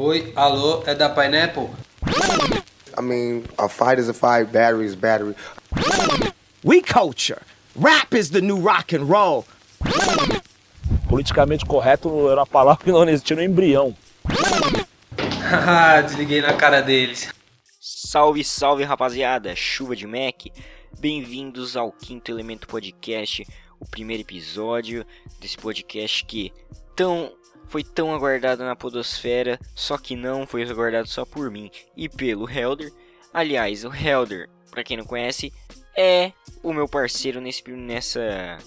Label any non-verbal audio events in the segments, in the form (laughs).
Oi, alô, é da Pineapple? I mean, a fight is a fight, battery is battery. We culture. Rap is the new rock and roll. Politicamente correto era uma palavra que não existia no embrião. Haha, (laughs) desliguei na cara deles. Salve, salve rapaziada, chuva de Mac. Bem-vindos ao Quinto Elemento Podcast, o primeiro episódio desse podcast que tão foi tão aguardado na podosfera, só que não foi aguardado só por mim e pelo Helder. Aliás, o Helder, para quem não conhece, é o meu parceiro nesse, nessa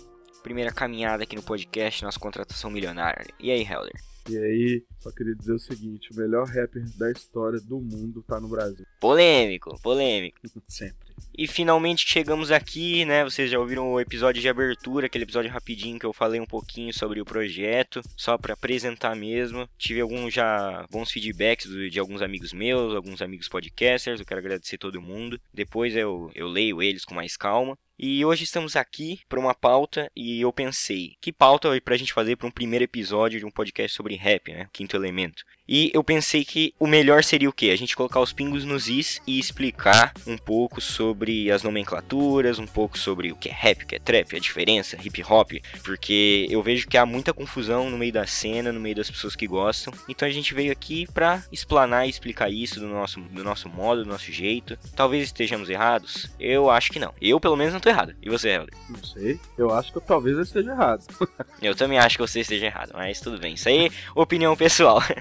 primeira caminhada aqui no podcast, nossa contratação milionária. E aí, Helder? E aí, só queria dizer o seguinte: o melhor rapper da história do mundo tá no Brasil. Polêmico, polêmico. (laughs) Sempre. E finalmente chegamos aqui, né? Vocês já ouviram o episódio de abertura, aquele episódio rapidinho que eu falei um pouquinho sobre o projeto, só para apresentar mesmo. Tive alguns já bons feedbacks de alguns amigos meus, alguns amigos podcasters. Eu quero agradecer todo mundo. Depois eu, eu leio eles com mais calma. E hoje estamos aqui para uma pauta e eu pensei, que pauta para a gente fazer para um primeiro episódio de um podcast sobre rap, né? Quinto elemento. E eu pensei que o melhor seria o quê? A gente colocar os pingos nos is e explicar um pouco sobre as nomenclaturas, um pouco sobre o que é rap, o que é trap, a diferença, hip hop, porque eu vejo que há muita confusão no meio da cena, no meio das pessoas que gostam. Então a gente veio aqui para explanar e explicar isso do nosso, do nosso modo, do nosso jeito. Talvez estejamos errados? Eu acho que não. Eu pelo menos não tô errado. E você, Helder? Não sei. Eu acho que eu, talvez eu esteja errado. (laughs) eu também acho que você esteja errado, mas tudo bem. Isso aí é opinião pessoal. (laughs)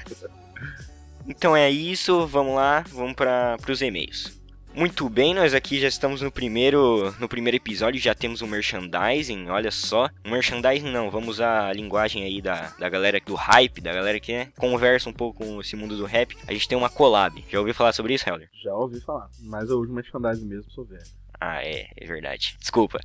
Então é isso, vamos lá, vamos para os e-mails. Muito bem, nós aqui já estamos no primeiro no primeiro episódio, já temos um merchandising, olha só. Um merchandising não, vamos usar a linguagem aí da, da galera do hype, da galera que né, conversa um pouco com esse mundo do rap. A gente tem uma collab. Já ouviu falar sobre isso, Helder? Já ouvi falar, mas eu uso merchandising mesmo, sou velho. Ah, é, é verdade. Desculpa.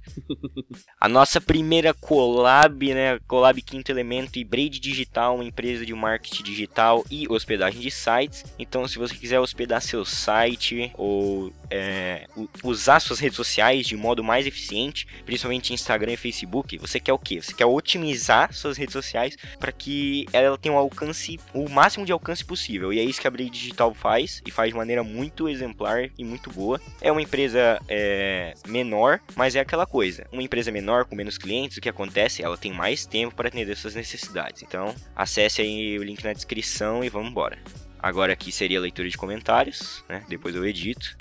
a nossa primeira collab, né? Collab Quinto Elemento e Braid Digital, uma empresa de marketing digital e hospedagem de sites. Então, se você quiser hospedar seu site ou é, usar suas redes sociais de modo mais eficiente, principalmente Instagram e Facebook, você quer o quê? Você quer otimizar suas redes sociais para que ela tenha um alcance, o máximo de alcance possível. E é isso que a Braid Digital faz e faz de maneira muito exemplar e muito boa. É uma empresa. É, é, menor, mas é aquela coisa. Uma empresa menor com menos clientes, o que acontece? Ela tem mais tempo para atender suas necessidades. Então, acesse aí o link na descrição e vamos embora. Agora aqui seria a leitura de comentários, né? Depois eu edito.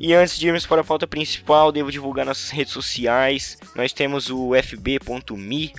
E antes de irmos para a pauta principal, devo divulgar nossas redes sociais. Nós temos o fb.me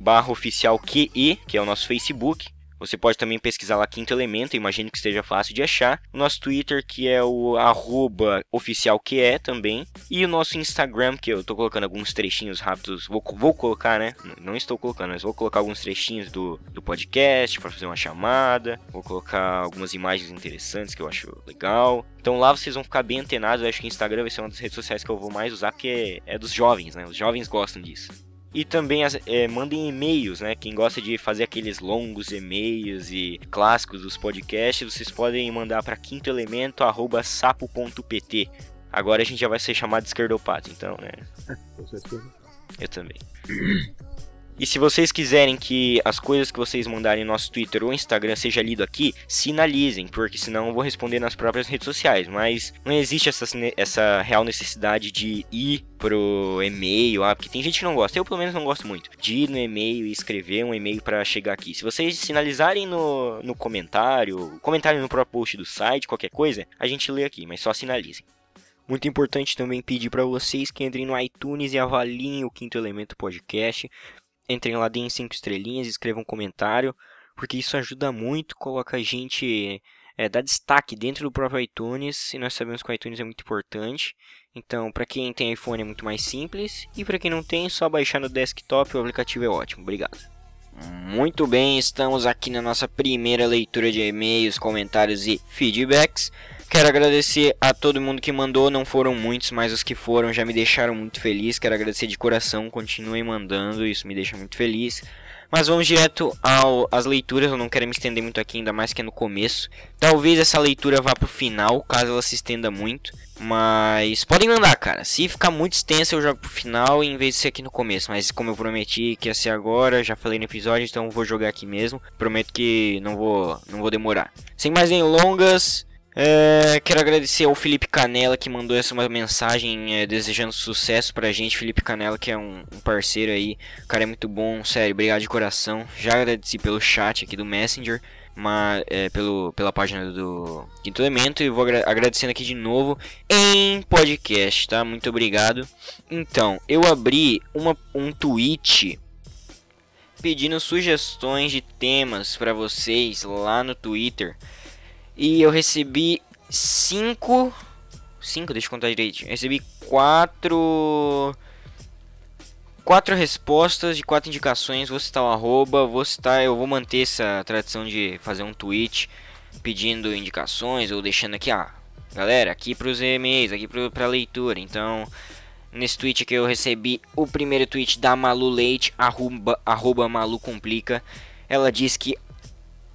barra oficial QE, que é o nosso Facebook. Você pode também pesquisar lá Quinto Elemento, imagino que esteja fácil de achar. O nosso Twitter, que é o arroba oficial que é também. E o nosso Instagram, que eu estou colocando alguns trechinhos rápidos. Vou, vou colocar, né? Não estou colocando, mas vou colocar alguns trechinhos do, do podcast para fazer uma chamada. Vou colocar algumas imagens interessantes que eu acho legal. Então lá vocês vão ficar bem antenados. Eu acho que o Instagram vai ser uma das redes sociais que eu vou mais usar, porque é, é dos jovens, né? Os jovens gostam disso. E também é, mandem e-mails, né? Quem gosta de fazer aqueles longos e-mails e clássicos dos podcasts, vocês podem mandar para quintoelemento@sapo.pt. Agora a gente já vai ser chamado de esquerdopata, então, né? Eu também. (clears throat) E se vocês quiserem que as coisas que vocês mandarem no nosso Twitter ou Instagram seja lido aqui, sinalizem, porque senão eu vou responder nas próprias redes sociais. Mas não existe essa, essa real necessidade de ir pro e-mail, ah, porque tem gente que não gosta. Eu pelo menos não gosto muito de ir no e-mail e escrever um e-mail para chegar aqui. Se vocês sinalizarem no, no comentário, comentário no próprio post do site, qualquer coisa, a gente lê aqui, mas só sinalizem. Muito importante também pedir para vocês que entrem no iTunes e avaliem o Quinto Elemento Podcast entrem lá, deem 5 estrelinhas, escrevam um comentário, porque isso ajuda muito, coloca a gente, é, dá destaque dentro do próprio iTunes, e nós sabemos que o iTunes é muito importante. Então, para quem tem iPhone é muito mais simples, e para quem não tem, é só baixar no desktop, o aplicativo é ótimo. Obrigado. Muito bem, estamos aqui na nossa primeira leitura de e-mails, comentários e feedbacks. Quero agradecer a todo mundo que mandou, não foram muitos, mas os que foram já me deixaram muito feliz. Quero agradecer de coração, continuem mandando, isso me deixa muito feliz. Mas vamos direto às leituras, eu não quero me estender muito aqui, ainda mais que é no começo. Talvez essa leitura vá pro final, caso ela se estenda muito. Mas podem mandar, cara. Se ficar muito extensa, eu jogo pro final em vez de ser aqui no começo. Mas como eu prometi que ia ser agora, já falei no episódio, então vou jogar aqui mesmo. Prometo que não vou, não vou demorar. Sem mais delongas, é, quero agradecer ao Felipe Canela que mandou essa uma mensagem é, desejando sucesso pra gente. Felipe Canela, que é um, um, parceiro aí, o cara é muito bom, sério, obrigado de coração. Já agradeci pelo chat aqui do Messenger, mas, é, pelo, pela página do Quinto Elemento e vou agra agradecendo aqui de novo em podcast, tá? Muito obrigado. Então, eu abri uma, um tweet pedindo sugestões de temas para vocês lá no Twitter. E eu recebi cinco. Cinco, deixa eu contar direito. Eu recebi quatro. Quatro respostas de quatro indicações. Vou citar o arroba. Vou citar. Eu vou manter essa tradição de fazer um tweet pedindo indicações ou deixando aqui, ah, galera, aqui para os e-mails, aqui para leitura. Então, nesse tweet aqui eu recebi o primeiro tweet da Malu Leite, arroba, arroba Malu Complica. Ela diz que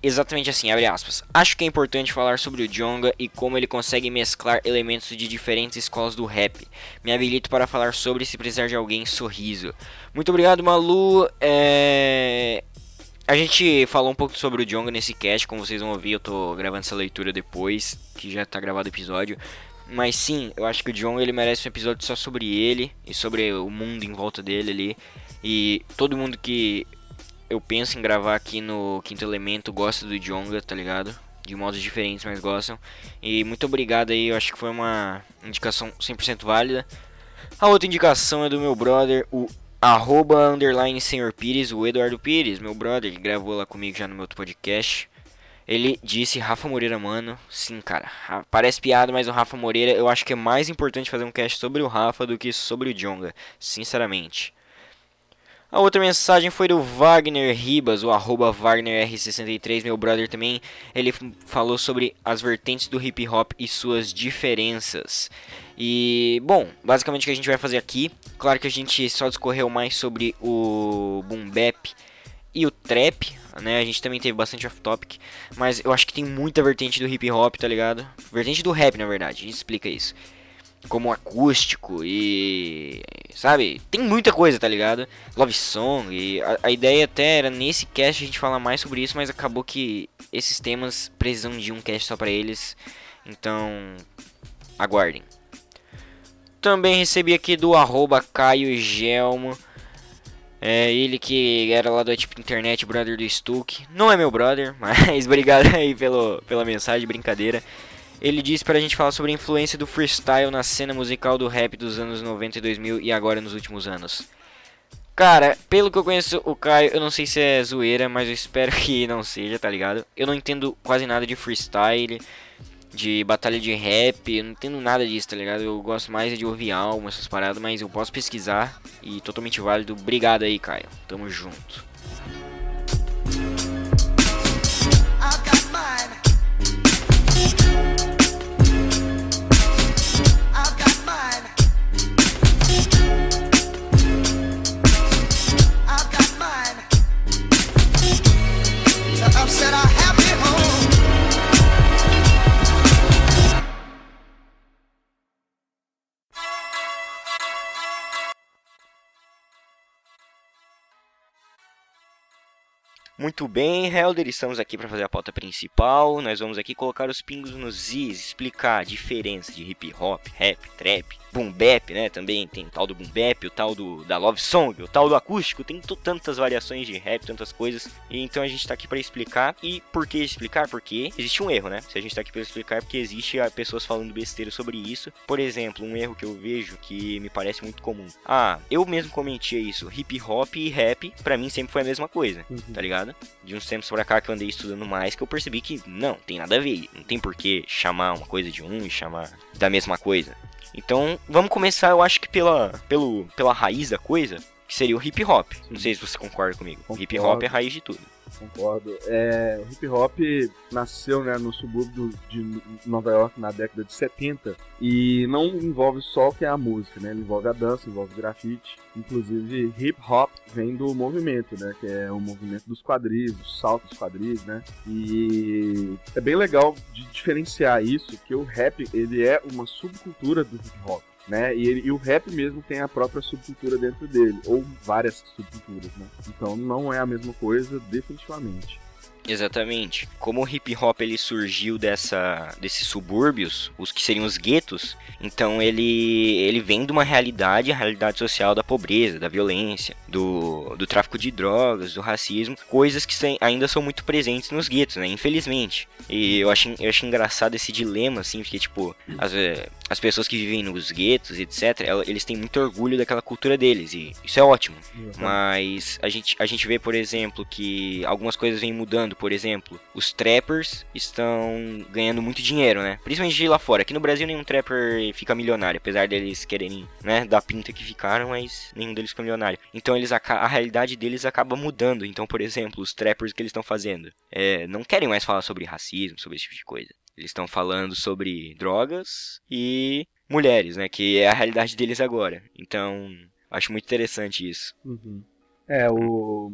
exatamente assim, abre aspas. Acho que é importante falar sobre o Jonga e como ele consegue mesclar elementos de diferentes escolas do rap. Me habilito para falar sobre se precisar de alguém, sorriso. Muito obrigado, Malu. É... A gente falou um pouco sobre o Jonga nesse cast, como vocês vão ouvir, eu tô gravando essa leitura depois, que já tá gravado o episódio. Mas sim, eu acho que o Jonga ele merece um episódio só sobre ele e sobre o mundo em volta dele ali. E todo mundo que eu penso em gravar aqui no Quinto Elemento gosta do Jonga, tá ligado? De modos diferentes, mas gostam. E muito obrigado aí, eu acho que foi uma indicação 100% válida. A outra indicação é do meu brother, o arroba underline senhor Pires, o Eduardo Pires, meu brother, que gravou lá comigo já no meu outro podcast. Ele disse, Rafa Moreira, mano, sim, cara, parece piada, mas o Rafa Moreira, eu acho que é mais importante fazer um cast sobre o Rafa do que sobre o Jonga, sinceramente. A outra mensagem foi do Wagner Ribas, o arroba WagnerR63, meu brother também. Ele falou sobre as vertentes do hip hop e suas diferenças. E, bom, basicamente o que a gente vai fazer aqui, claro que a gente só discorreu mais sobre o boom bap e o trap, né? A gente também teve bastante off-topic, mas eu acho que tem muita vertente do hip hop, tá ligado? Vertente do rap, na verdade, a gente explica isso como acústico e. Sabe? Tem muita coisa, tá ligado? Love Song e a, a, ideia até era nesse cast a gente falar mais sobre isso, mas acabou que esses temas precisam de um cast só para eles. Então, aguardem. Também recebi aqui do arroba Caio Gelmo. É ele que era lá do tipo internet, brother do Stuck. Não é meu brother, (laughs) mas obrigado aí pelo, pela mensagem, brincadeira. Ele disse pra gente falar sobre a influência do freestyle na cena musical do rap dos anos 90 e 2000 e agora nos últimos anos. Cara, pelo que eu conheço o Caio, eu não sei se é zoeira, mas eu espero que não seja, tá ligado? Eu não entendo quase nada de freestyle, de batalha de rap, eu não entendo nada disso, tá ligado? Eu gosto mais de ouvir algo, essas paradas, mas eu posso pesquisar e totalmente válido. Obrigado aí, Caio. Tamo junto. Muito bem, Helder, estamos aqui para fazer a pauta principal. Nós vamos aqui colocar os pingos nos is, explicar a diferença de hip hop, rap, trap, boom bap, né? Também tem o tal do boom bap, o tal do da love song, o tal do acústico, tem tantas variações de rap, tantas coisas. E então a gente tá aqui para explicar. E por que explicar? Porque existe um erro, né? Se a gente tá aqui para explicar é porque existe pessoas falando besteira sobre isso. Por exemplo, um erro que eu vejo que me parece muito comum. Ah, eu mesmo comentei isso, hip hop e rap para mim sempre foi a mesma coisa, uhum. tá ligado? De uns tempos pra cá que eu andei estudando mais que eu percebi que não, tem nada a ver, não tem por que chamar uma coisa de um e chamar da mesma coisa. Então, vamos começar, eu acho que pela, pelo, pela raiz da coisa, que seria o hip hop. Não sei se você concorda comigo. Concordo. Hip hop é a raiz de tudo. Concordo. É, o hip hop nasceu né, no subúrbio de Nova York na década de 70 e não envolve só o que é a música, né? Ele envolve a dança, envolve o grafite. Inclusive, hip hop vem do movimento, né? Que é o movimento dos quadris, o salto dos quadris, né? E é bem legal de diferenciar isso, que o rap ele é uma subcultura do hip hop. Né? E, ele- e o rap mesmo tem a própria subcultura dentro dele, ou várias subculturas, né? Então não é a mesma coisa, definitivamente. Exatamente. Como o hip hop ele surgiu dessa desses subúrbios, os que seriam os guetos, então ele ele vem de uma realidade, a realidade social da pobreza, da violência, do, do tráfico de drogas, do racismo, coisas que sem- ainda são muito presentes nos guetos, né? Infelizmente. E eu acho eu acho engraçado esse dilema assim, porque tipo, as, eh, as pessoas que vivem nos guetos, etc, eles têm muito orgulho daquela cultura deles e isso é ótimo. Mas a gente, a gente vê, por exemplo, que algumas coisas vêm mudando. Por exemplo, os trappers estão ganhando muito dinheiro, né? Principalmente de lá fora. Aqui no Brasil nenhum trapper fica milionário, apesar deles quererem, né, dar pinta que ficaram, mas nenhum deles fica milionário. Então eles a realidade deles acaba mudando. Então, por exemplo, os trappers que eles estão fazendo é, não querem mais falar sobre racismo, sobre esse tipo de coisa. Eles estão falando sobre drogas e mulheres, né? Que é a realidade deles agora. Então, acho muito interessante isso. É, o.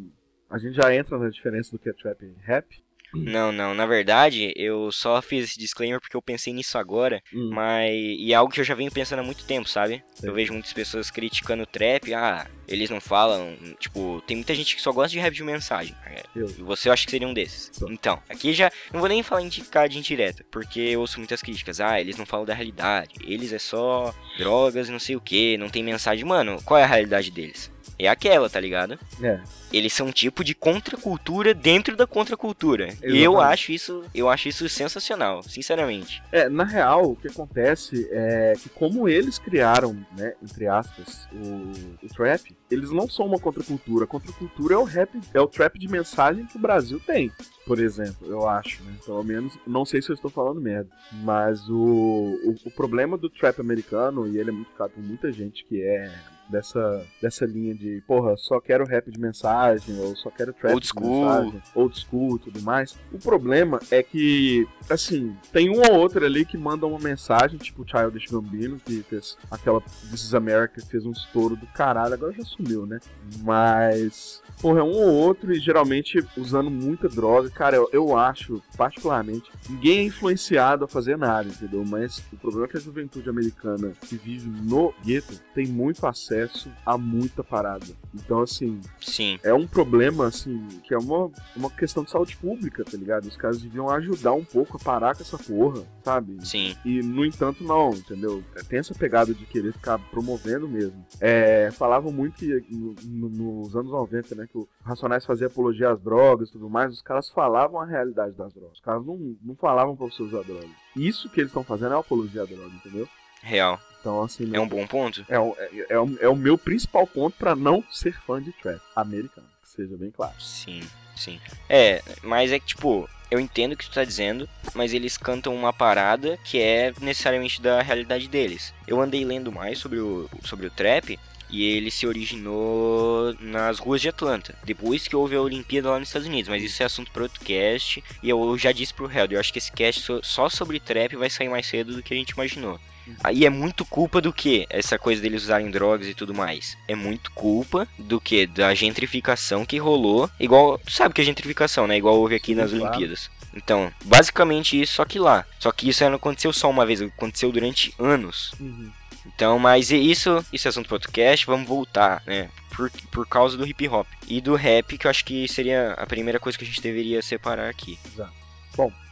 A gente já entra na diferença do que é trap e rap. Não, não, na verdade, eu só fiz esse disclaimer porque eu pensei nisso agora, Hum. mas e é algo que eu já venho pensando há muito tempo, sabe? Sei. Eu vejo muitas pessoas criticando o trap, ah, eles não falam, tipo, tem muita gente que só gosta de rap de mensagem. É, Eu. E você eu acho que seria um desses. Então, aqui já não vou nem falar em ficar de indireta, porque eu ouço muitas críticas, ah, eles não falam da realidade, eles é só drogas e não sei o que, não tem mensagem. Mano, qual é a realidade deles? É aquela, tá ligado? É. eles são um tipo de contracultura dentro da contracultura. E eu acho isso, eu acho isso sensacional, sinceramente. É, na real, o que acontece é que como eles criaram, né, entre aspas, o, o trap, eles não são uma contracultura. A contracultura é o rap, é o trap de mensagem que o Brasil tem. Por exemplo, eu acho, né? Pelo menos, não sei se eu estou falando merda. Mas o, o, o problema do trap americano, e ele é muito caro por muita gente que é dessa, dessa linha de, porra, só quero rap de mensagem, ou só quero trap Old de school. mensagem, old school e tudo mais. O problema é que, assim, tem um ou outro ali que manda uma mensagem, tipo o Childish Gambino, que fez aquela This is America, que fez um estouro do caralho, agora já sumiu, né? Mas, porra, é um ou outro e geralmente usando muita droga. Cara, eu, eu acho, particularmente, ninguém é influenciado a fazer nada, entendeu? Mas o problema é que a juventude americana que vive no gueto tem muito acesso a muita parada. Então, assim, Sim, é um problema, assim, que é uma, uma questão de saúde pública, tá ligado? Os caras deviam ajudar um pouco a parar com essa porra, sabe? sim. E, no entanto, não, entendeu? É, Tem essa pegada de querer ficar promovendo mesmo. É, falavam muito que no- no- nos anos 90, né, que o Racionais fazia apologia às drogas e tudo mais, os caras falavam a realidade das drogas. Os caras não, não falavam pra você usar droga. Isso que eles estão fazendo é apologia à droga, entendeu? Real. Então, assim, É um bom ponto. é, o- é, é é o meu principal ponto pra não ser fã de trap americano, que seja bem claro. Sim, sim. É, mas é que, tipo, eu entendo o que tu tá dizendo, mas eles cantam uma parada que é necessariamente da realidade deles. Eu andei lendo mais sobre o, sobre o trap. E ele se originou nas ruas de Atlanta, depois que houve a Olimpíada lá nos Estados Unidos. Mas isso é assunto para outro cast. E eu já disse pro Helder, eu acho que esse cast só sobre trap vai sair mais cedo do que a gente imaginou. Aí é muito culpa do que? Essa coisa deles usarem drogas e tudo mais. É muito culpa do que? Da gentrificação que rolou. Igual. Tu sabe que é gentrificação, né? Igual houve aqui nas claro. Olimpíadas. Então, basicamente isso, só que lá. Só que isso não aconteceu só uma vez, aconteceu durante anos. Então, mas e isso, isso é assunto para outro cast, vamos voltar, né? Por, por causa do hip hop. E do rap, que eu acho que seria a primeira coisa que a gente deveria separar aqui.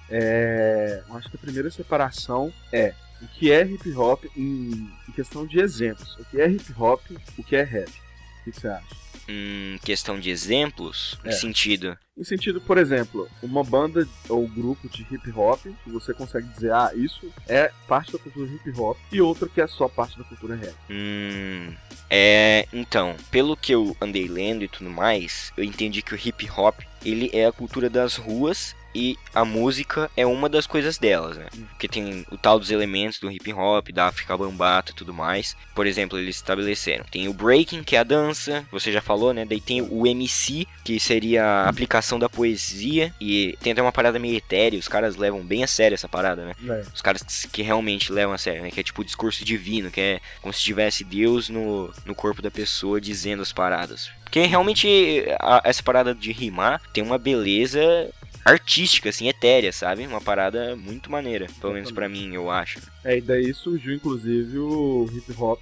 É, eu acho que a primeira separação é o que é hip hop em, em questão de exemplos. O que é hip hop, o que é rap. O que você acha? Hum, questão de exemplos, É. em sentido. Em sentido, por exemplo, uma banda ou grupo de hip hop que você consegue dizer, ah, isso é parte da cultura hip hop, e outra que é só parte da cultura rap. Hum. É. Então, pelo que eu andei lendo e tudo mais, eu entendi que o hip hop ele é a cultura das ruas e a música é uma das coisas delas, né? Porque tem o tal dos elementos do hip hop, da África Bambata e tudo mais. Por exemplo, eles estabeleceram. Tem o breaking, que é a dança, você já falou, né? Daí tem o MC, que seria a aplicação da poesia. E tem até uma parada meio etérea, os caras levam bem a sério essa parada, né? É. Os caras que- que realmente levam a sério, né? Que é tipo o discurso divino, que é como se tivesse Deus no, no corpo da pessoa dizendo as paradas. Porque realmente a- essa parada de rimar tem uma beleza artística, assim, etérea, sabe? Uma parada muito maneira, pelo menos pra mim, eu acho. É, e daí surgiu inclusive o hip hop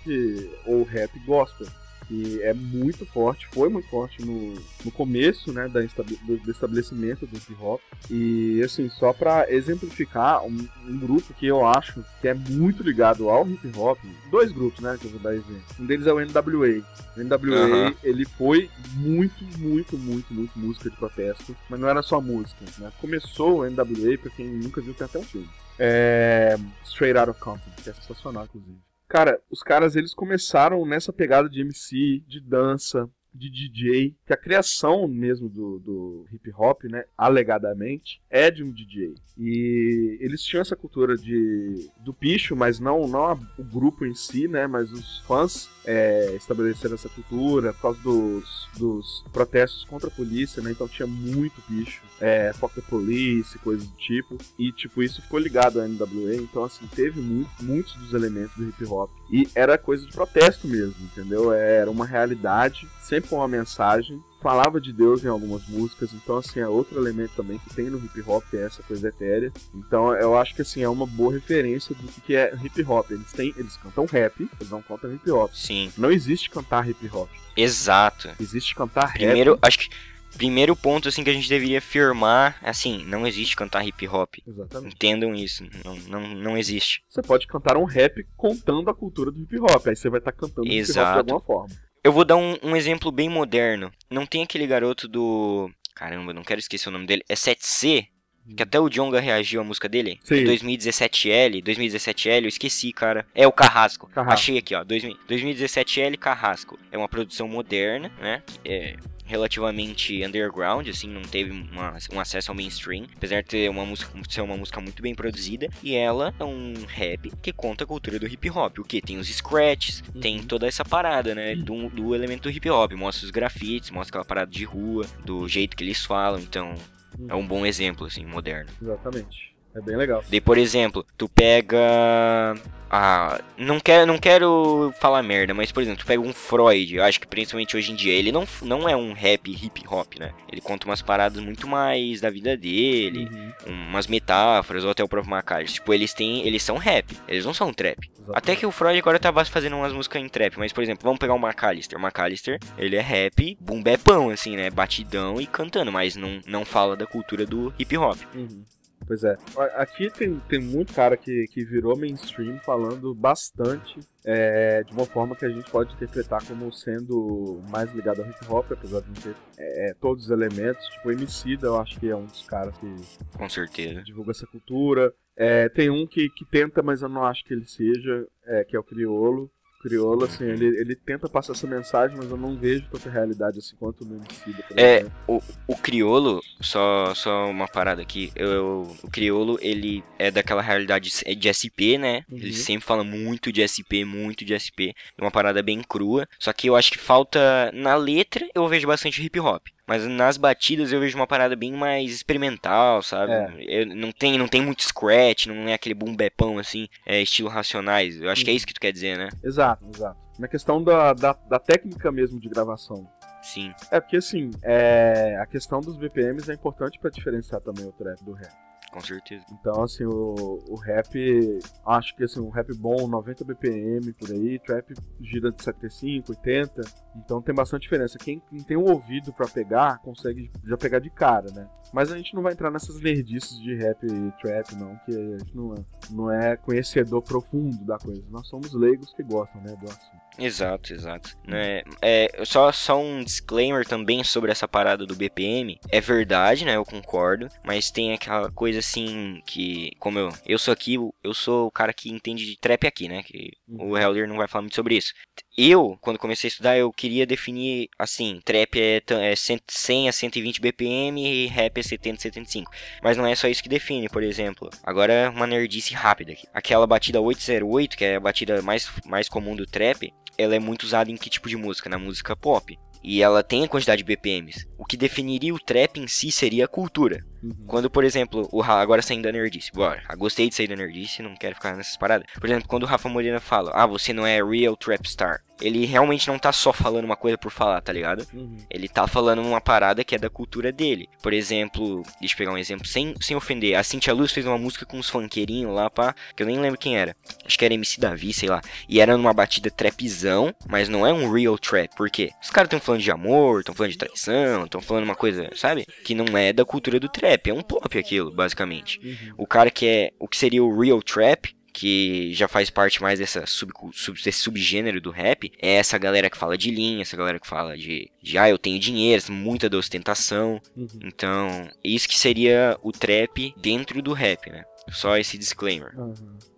ou rap gospel. Que é muito forte, foi muito forte no, no começo né, da do, do estabelecimento do hip hop. E assim, só pra exemplificar, um, um grupo que eu acho que é muito ligado ao hip hop, dois grupos, né, que eu vou dar exemplo. Um deles é o NWA. O NWA, ele foi muito, muito, muito, muito música de protesto, mas não era só música, né? Começou o NWA, pra quem nunca viu, tem até um filme. É... Straight Out of Compton, que é sensacional, inclusive. Cara, os caras, eles começaram nessa pegada de MC, de dança, de DJ, que a criação mesmo do, do hip hop, né, alegadamente, é de um DJ. E eles tinham essa cultura de do picho, mas não, não a- o grupo em si, né, mas os fãs é, estabeleceram essa cultura por causa dos, dos protestos contra a polícia, né, então tinha muito picho, é, fuck the police, coisas do tipo, e tipo, isso ficou ligado à NWA, então assim, teve muito, muitos dos elementos do hip hop, e era coisa de protesto mesmo, entendeu? Era uma realidade, sempre com uma mensagem, falava de Deus em algumas músicas, então assim, é outro elemento também que tem no hip hop, é essa coisa etérea. Então eu acho que assim, é uma boa referência do que é hip hop. Eles têm, eles cantam rap, eles não cantam hip hop. Sim, Não existe cantar hip hop. exato. Existe cantar Primeiro, rap. acho que primeiro ponto assim que a gente deveria afirmar, assim, não existe cantar hip hop. Exatamente. Entendam isso, não, não, não existe. Você pode cantar um rap contando a cultura do hip hop. Aí você vai estar cantando hip hop de alguma forma. Eu vou dar um, um exemplo bem moderno. Não tem aquele garoto do. Caramba, não quero esquecer o nome dele. É 7C? Que até o Jonga reagiu à música dele? Sim. 2017L, 2017L, eu esqueci, cara. É o Carrasco. Carrasco. Achei aqui, ó. 2000 2017L Carrasco. É uma produção moderna, né? É relativamente underground, assim, não teve uma- um acesso ao mainstream, apesar de ter uma música, ser uma música muito bem produzida, e ela é um rap que conta a cultura do hip hop, o que? Tem os scratches, tem toda essa parada, né, do, do elemento do hip hop, mostra os grafites, mostra aquela parada de rua, do jeito que eles falam, então é um bom exemplo, assim, moderno. Exatamente. É bem legal. Daí, por exemplo, tu pega. Ah, não quero, não quero falar merda, mas por exemplo, tu pega um Freud, eu acho que principalmente hoje em dia, ele não, não é um rap hip hop, né? Ele conta umas paradas muito mais da vida dele, umas metáforas, ou até o próprio Macarius. Tipo, eles têm. Eles são rap, eles não são trap. Até que o Freud agora tava fazendo umas músicas em trap, mas por exemplo, vamos pegar o McAllister. O McAllister, ele é rap, boom bapão, assim, né? Batidão e cantando, mas não, não fala da cultura do hip hop. Uhum. Pois é. Aqui tem, tem muito cara que, que virou mainstream falando bastante é, de uma forma que a gente pode interpretar como sendo mais ligado ao hip hop, apesar de não ter é, todos os elementos. Tipo, o Emicida, eu acho que é um dos caras que Com certeza. divulga essa cultura. É, tem um que, que tenta, mas eu não acho que ele seja, é, que é o Criolo. O Criolo, assim, ele, ele tenta passar essa mensagem, mas eu não vejo tanta realidade assim quanto Emicida, por É, exemplo. O, o criolo, só, só uma parada aqui. Eu, o criolo, ele é daquela realidade de de SP, né? Uhum. Ele sempre fala muito de SP, muito de SP. É uma parada bem crua. Só que eu acho que falta. Na letra, eu vejo bastante hip hop. Mas nas batidas eu vejo uma parada bem mais experimental, sabe? É. Eu- não, tem, não tem muito scratch, não é aquele boom bapão assim, é estilo racionais. Eu acho que é isso que tu quer dizer, né? Exato, exato. Na questão da, da, da técnica mesmo de gravação. Sim. É porque assim, é, a questão dos BPMs é importante pra diferenciar também o trap do rap. Com certeza. Então, assim, o, o rap, acho que assim, um rap bom, 90 BPM por aí, trap gira de 75, 80. Então tem bastante diferença. Quem, quem tem o ouvido pra pegar, consegue já pegar de cara, né? Mas a gente não vai entrar nessas nerdices de rap e trap, não, que a gente não é, não é conhecedor profundo da coisa. Nós somos leigos que gostam, né, do assunto. Exato, exato. Né, é, só, só um disclaimer também sobre essa parada do BPM. É verdade, né? Eu concordo. Mas tem aquela coisa assim que, como eu, eu sou aqui, eu sou o cara que entende de trap aqui, né? Que o Helder não vai falar muito sobre isso. Eu, quando comecei a estudar, eu queria definir assim, trap é, é 100 100 a 120 BPM e rap é 70 a 75. Mas não é só isso que define, por exemplo. Agora uma nerdice rápida aqui. Aquela batida 808, que é a batida mais, mais comum do trap, ela é muito usada em que tipo de música? Na música pop. E ela tem a quantidade de BPMs. O que definiria o trap em si seria a cultura. Quando, por exemplo, o Ra- agora saindo da Nerdice, bora. Gostei de sair da Nerdice, não quero ficar nessas paradas. Por exemplo, quando o Rafa Moreira fala, ah, você não é real trap star. Ele realmente não tá só falando uma coisa por falar, tá ligado? Ele tá falando uma parada que é da cultura dele. Por exemplo, deixa eu pegar um exemplo sem, sem ofender. A Cintia Luz fez uma música com uns funkeirinhos lá, pá, que eu nem lembro quem era. Acho que era MC Davi, sei lá. E era numa batida trapzão, mas não é um real trap. Por quê? Os caras tão falando de amor, tão falando de traição, tão falando uma coisa, sabe? Que não é da cultura do trap. É um pop aquilo, basicamente. O cara que é o que seria o real trap, que já faz parte mais dessa sub, sub- desse subgênero do rap, é essa galera que fala de linha, essa galera que fala de, de ah, eu tenho dinheiro, muita da ostentação. Então, isso que seria o trap dentro do rap, né? Só esse disclaimer. Aham,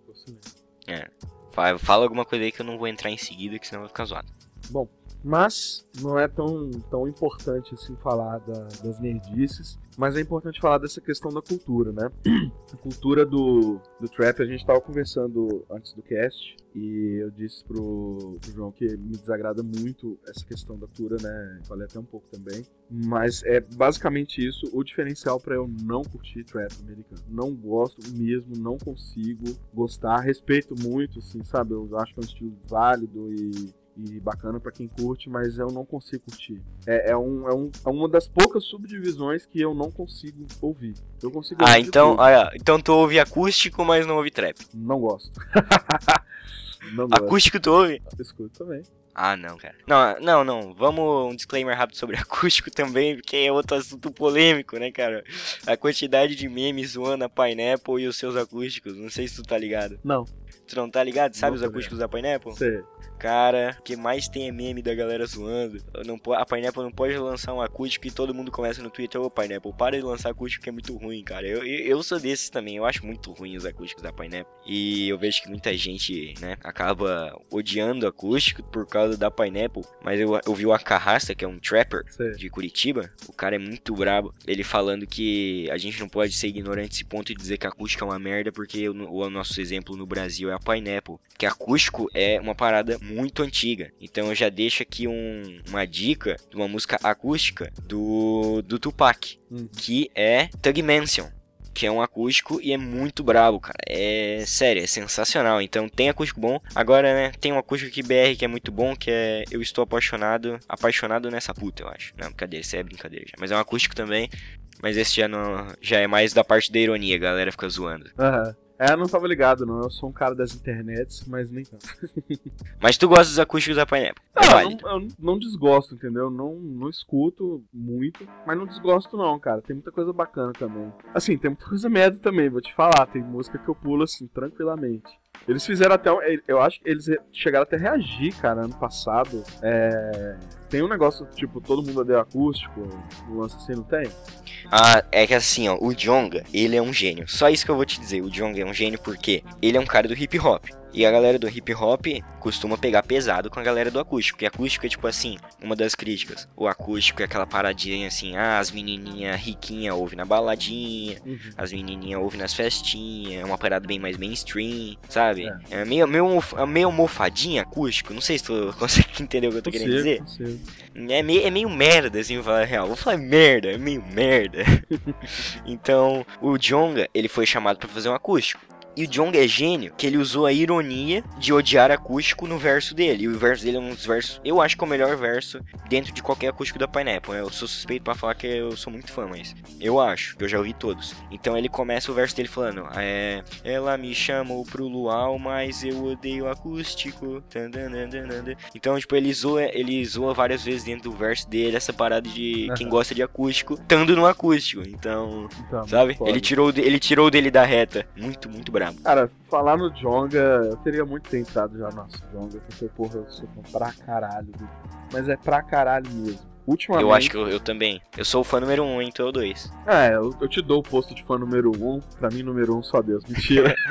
você mesmo. Fa- Fala alguma coisa aí que eu não vou entrar em seguida, que senão vai ficar zoado. Bom, mas não é tão, tão importante assim falar da- das nerdices, mas é importante falar dessa questão da cultura, né? (clears throat) A cultura do, do trap, a gente estava conversando antes do cast e eu disse pro, pro João que me desagrada muito essa questão da cultura, né? Falei até um pouco também, mas é basicamente isso o diferencial para eu não curtir trap americano. Não gosto mesmo, não consigo gostar, respeito muito, assim, sabe? Eu acho que é um estilo válido e e bacana pra quem curte, mas eu não consigo curtir. É, é, um, é, um, é uma das poucas subdivisões que eu não consigo ouvir. Eu consigo Ah, então, tudo. olha, então tu ouve acústico, mas não ouve trap. Não gosto. (laughs) não gosto. Acústico tu ouve? Escuto também. Ah, não, cara. Não, não, não. Vamos um disclaimer rápido sobre (laughs) acústico também, porque é outro assunto polêmico, né, cara? A quantidade de memes zoando a Pineapple e os seus acústicos. Não sei se tu tá ligado. Não. Tu não tá ligado? Sabe Não os acústicos da Pineapple? Você. Cara, o que mais tem é meme da galera zoando. Não, a Pineapple não pode lançar um acústico e todo mundo começa no Twitter, ô Pineapple, para de lançar acústico que é muito ruim, cara. Eu, eu, eu sou desses também, eu acho muito ruim os acústicos da Pineapple. E eu vejo que muita gente, né, acaba odiando acústico por causa da Pineapple. Mas eu, eu vi o Acarrasta, que é um trapper, Você. de Curitiba, o cara é muito brabo. Ele falando que a gente não pode ser ignorante nesse ponto e dizer que acústico é uma merda, porque o, o nosso exemplo no Brasil é a Pineapple. Que acústico é uma parada muito antiga. Então eu já deixo aqui um- uma dica de uma música acústica do, do Tupac, Uhum. que é Thug Mansion. Que é um acústico e é muito brabo, cara. É sério, é sensacional. Então tem acústico bom. Agora, né, tem um acústico aqui BR que é muito bom, que é Eu Estou Apaixonado. Apaixonado nessa puta, eu acho. Não, brincadeira, isso é brincadeira já. Mas é um acústico também. Mas esse já não. Já é mais da parte da ironia, a galera fica zoando. Aham. É, eu não tava ligado, não. Eu sou um cara das internets, mas nem tanto. (laughs) Mas tu gosta dos acústicos da Pineapple. É Ah, eu válido. não, eu não- não desgosto, entendeu? Não, não escuto muito, mas não desgosto não, cara. Tem muita coisa bacana também. Assim, tem muita coisa merda também, vou te falar. Tem música que eu pulo assim, tranquilamente. Eles fizeram até. Eu acho que eles chegaram até a reagir, cara, ano passado. É, Tem um negócio, tipo, todo mundo odeia acústico, um lance assim, não tem? Ah, é que assim, ó, o Jonga, ele é um gênio. Só isso que eu vou te dizer. O Jonga é um gênio porque ele é um cara do hip hop. E a galera do hip hop costuma pegar pesado com a galera do acústico. E acústico é tipo assim, uma das críticas. O acústico é aquela paradinha assim, ah, as menininhas riquinhas ouvem na baladinha, as menininhas ouvem nas festinhas, é uma parada bem mais mainstream, sabe? É, meio, meio, mof- é meio mofadinha acústico. Não sei se tu (laughs) consegue entender o que eu tô querendo dizer. Consigo. É meio, é meio merda, assim, pra falar real. Vou falar merda, é meio merda. (laughs) então, o Jonga, ele foi chamado pra fazer um acústico. E o Jonga é gênio, que ele usou a ironia de odiar acústico no verso dele. E o verso dele é um dos versos, eu acho que é o melhor verso dentro de qualquer acústico da Pineapple. Eu sou suspeito pra falar que eu sou muito fã, mas eu acho, que eu já ouvi todos. Então ele começa o verso dele falando: é, Ela me chamou pro luau, mas eu odeio acústico. Então, tipo, ele zoa, ele zoa várias vezes dentro do verso dele essa parada de quem gosta de acústico, estando no acústico. Então, Então, sabe? Ele tirou, ele tirou dele da reta. Muito, muito brabo. Cara, falar no Jonga, eu teria muito tentado já nosso Jonga, porque, porra, eu sou fã pra caralho. Mas é pra caralho mesmo. Ultimamente. Eu acho que eu, eu também. Eu sou o fã número um, então eu dois. É, eu, eu te dou o posto de fã número um. Pra mim, número um, só Deus. Mentira. (laughs)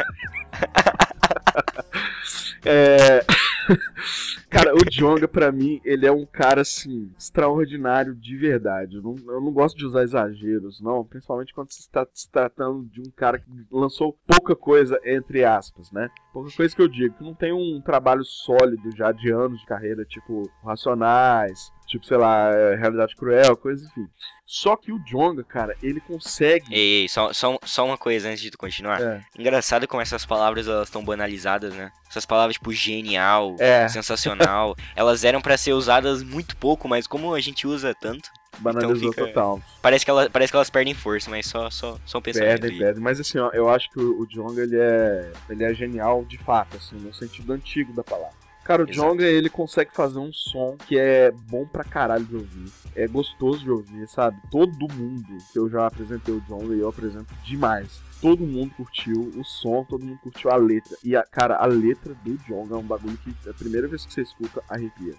(laughs) é. (laughs) Cara, o Jonga, pra mim, ele é um cara, assim, extraordinário de verdade. Eu não, eu não gosto de usar exageros, não. Principalmente quando se está se tratando de um cara que lançou pouca coisa, entre aspas, né? Pouca coisa que eu digo, que não tem um trabalho sólido já de anos de carreira, tipo Racionais, tipo, sei lá, é, Realidade Cruel, coisa assim. Só que o Jonga, cara, ele consegue. Ei, ei, só, só, só uma coisa antes de tu continuar. É. Engraçado como essas palavras elas estão banalizadas, né? Essas palavras tipo genial, É. (laughs) sensacional, elas eram pra ser usadas muito pouco, mas como a gente usa tanto, Banalizou fica- total. parece que, ela, parece que elas perdem força, mas só, só, só um pensamento. Perdem, perdem. Mas assim, ó, eu acho que o, o Jonga, ele é, ele é genial de fato, assim, no sentido antigo da palavra. Cara, o Exato. Jonga, ele consegue fazer um som que é bom pra caralho de ouvir. É gostoso de ouvir, sabe? Todo mundo que eu já apresentei o Jonga eu apresento demais. Todo mundo curtiu o som, todo mundo curtiu a letra. E, a, cara, a letra do Jonga é um bagulho que a primeira vez que você escuta, arrepia.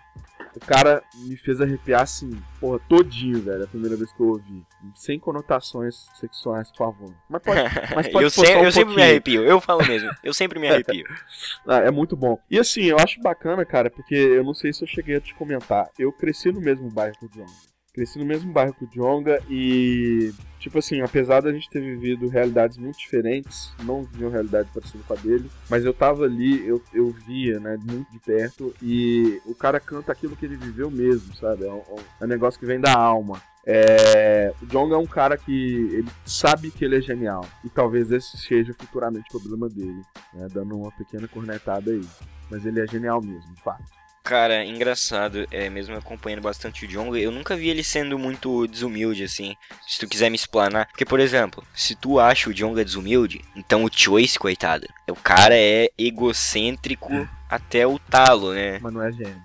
O cara me fez arrepiar assim, porra, todinho, velho, a primeira vez que eu ouvi. Sem conotações sexuais, por favor. Mas pode, (laughs) mas pode eu sempre, um eu sempre me arrepio, eu falo mesmo, eu sempre me (laughs) arrepio. Ah, é muito bom. E assim, eu acho bacana, cara, porque eu não sei se eu cheguei a te comentar. Eu cresci no mesmo bairro que o Jonga. Cresci no mesmo bairro que o Jonga e, tipo assim, apesar da gente ter vivido realidades muito diferentes, não viviam realidade parecida com a dele, mas eu tava ali, eu, eu via, né, muito de perto e o cara canta aquilo que ele viveu mesmo, sabe? É um, é um negócio que vem da alma. É, o Jonga é um cara que ele sabe que ele é genial e talvez esse seja futuramente o problema dele né, dando uma pequena cornetada aí. Mas ele é genial mesmo, fato. Cara, engraçado, é, mesmo acompanhando bastante o Jonga, eu nunca vi ele sendo muito desumilde, assim, se tu quiser me explanar. Porque, por exemplo, se tu acha o Jonga desumilde, então o Choice, coitado, o cara é egocêntrico até o talo, né? Mas não é gênio.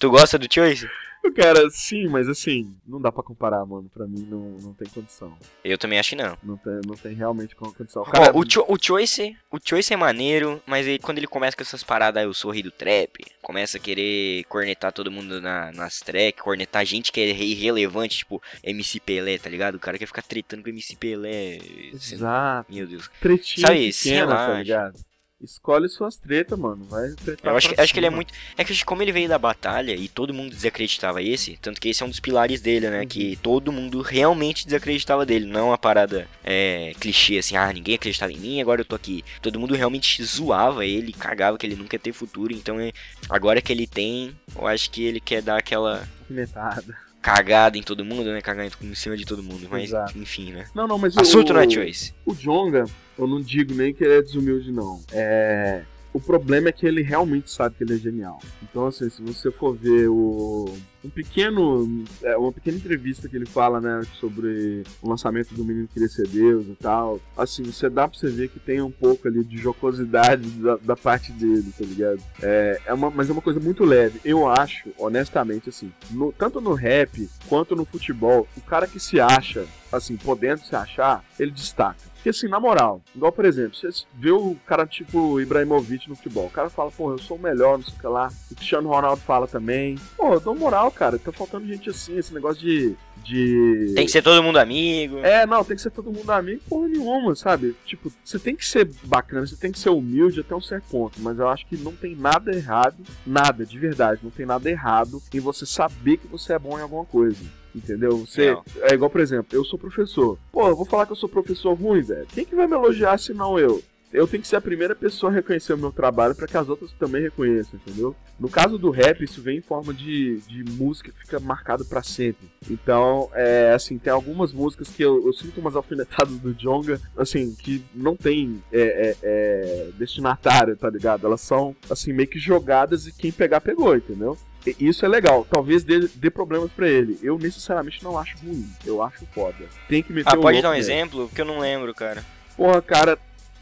Tu gosta do Choice? O cara, sim, mas assim, não dá pra comparar, mano. Pra mim não, não tem condição. Eu também acho que não. Não tem, não tem realmente condição. O cara, o, Cho- o Choice, o Choice é maneiro, mas aí quando ele começa com essas paradas, eu sou rei do trap, começa a querer cornetar todo mundo na, nas tracks, cornetar gente que é irrelevante, tipo MC Pelé, tá ligado? O cara quer ficar tretando com MC Pelé. Exato. Meu Deus. Tretinha Sabe, sei pequena, lá, tá ligado? Escolhe suas tretas, mano. Vai tretar Eu acho, pra que, acho que ele é muito. É que como ele veio da batalha e todo mundo desacreditava esse, tanto que esse é um dos pilares dele, né? Que todo mundo realmente desacreditava dele. Não é uma parada é, clichê assim, ah, ninguém acreditava em mim, agora eu tô aqui. Todo mundo realmente zoava ele, cagava que ele nunca ia ter futuro. Então é, agora que ele tem, eu acho que ele quer dar aquela Alfinetada. Cagada em todo mundo, né? Cagar em cima de todo mundo. Mas Exato. enfim, né? Não, não, mas Assunto o, não é choice. O Jonga, eu não digo nem que ele é desumilde, não. É. O problema é que ele realmente sabe que ele é genial. Então, assim, se você for ver o. Um pequeno. é, uma pequena entrevista que ele fala, né, sobre o lançamento do Menino Queria Ser Deus e tal. Assim, você dá pra você ver que tem um pouco ali de jocosidade da, da parte dele, tá ligado? É, é uma, mas é uma coisa muito leve. Eu acho, honestamente, assim, no- tanto no rap quanto no futebol, o cara que se acha, assim, podendo se achar, ele destaca. Porque assim, na moral, igual por exemplo, você vê o cara tipo Ibrahimovic no futebol, o cara fala, pô, eu sou o melhor, não sei o que lá. O Cristiano Ronaldo fala também. Pô, eu dou moral, cara, tá faltando gente assim, esse negócio de. de... Tem que ser todo mundo amigo. É, não, tem que ser todo mundo amigo, porra nenhuma, sabe? Tipo, você tem que ser bacana, você tem que ser humilde até um certo ponto, mas eu acho que não tem nada errado, nada, de verdade, não tem nada errado em você saber que você é bom em alguma coisa. Entendeu? Você. Não. É igual, por exemplo, eu sou professor. Pô, eu vou falar que eu sou professor ruim, velho. Quem que vai me elogiar se não eu? Eu tenho que ser a primeira pessoa a reconhecer o meu trabalho para que as outras também reconheçam, entendeu? No caso do rap, isso vem em forma de, de música que fica marcado para sempre. Então, é assim, tem algumas músicas que eu, eu sinto umas alfinetadas do Jonga, assim, que não tem é, é, é, destinatário, tá ligado? Elas são, assim, meio que jogadas e quem pegar, pegou, entendeu? E Isso é legal. Talvez dê, dê problemas pra ele. Eu necessariamente não acho ruim. Eu acho foda. Tem que meter Ah, o pode dar um exemplo? Porque eu não lembro, cara. Porra, cara,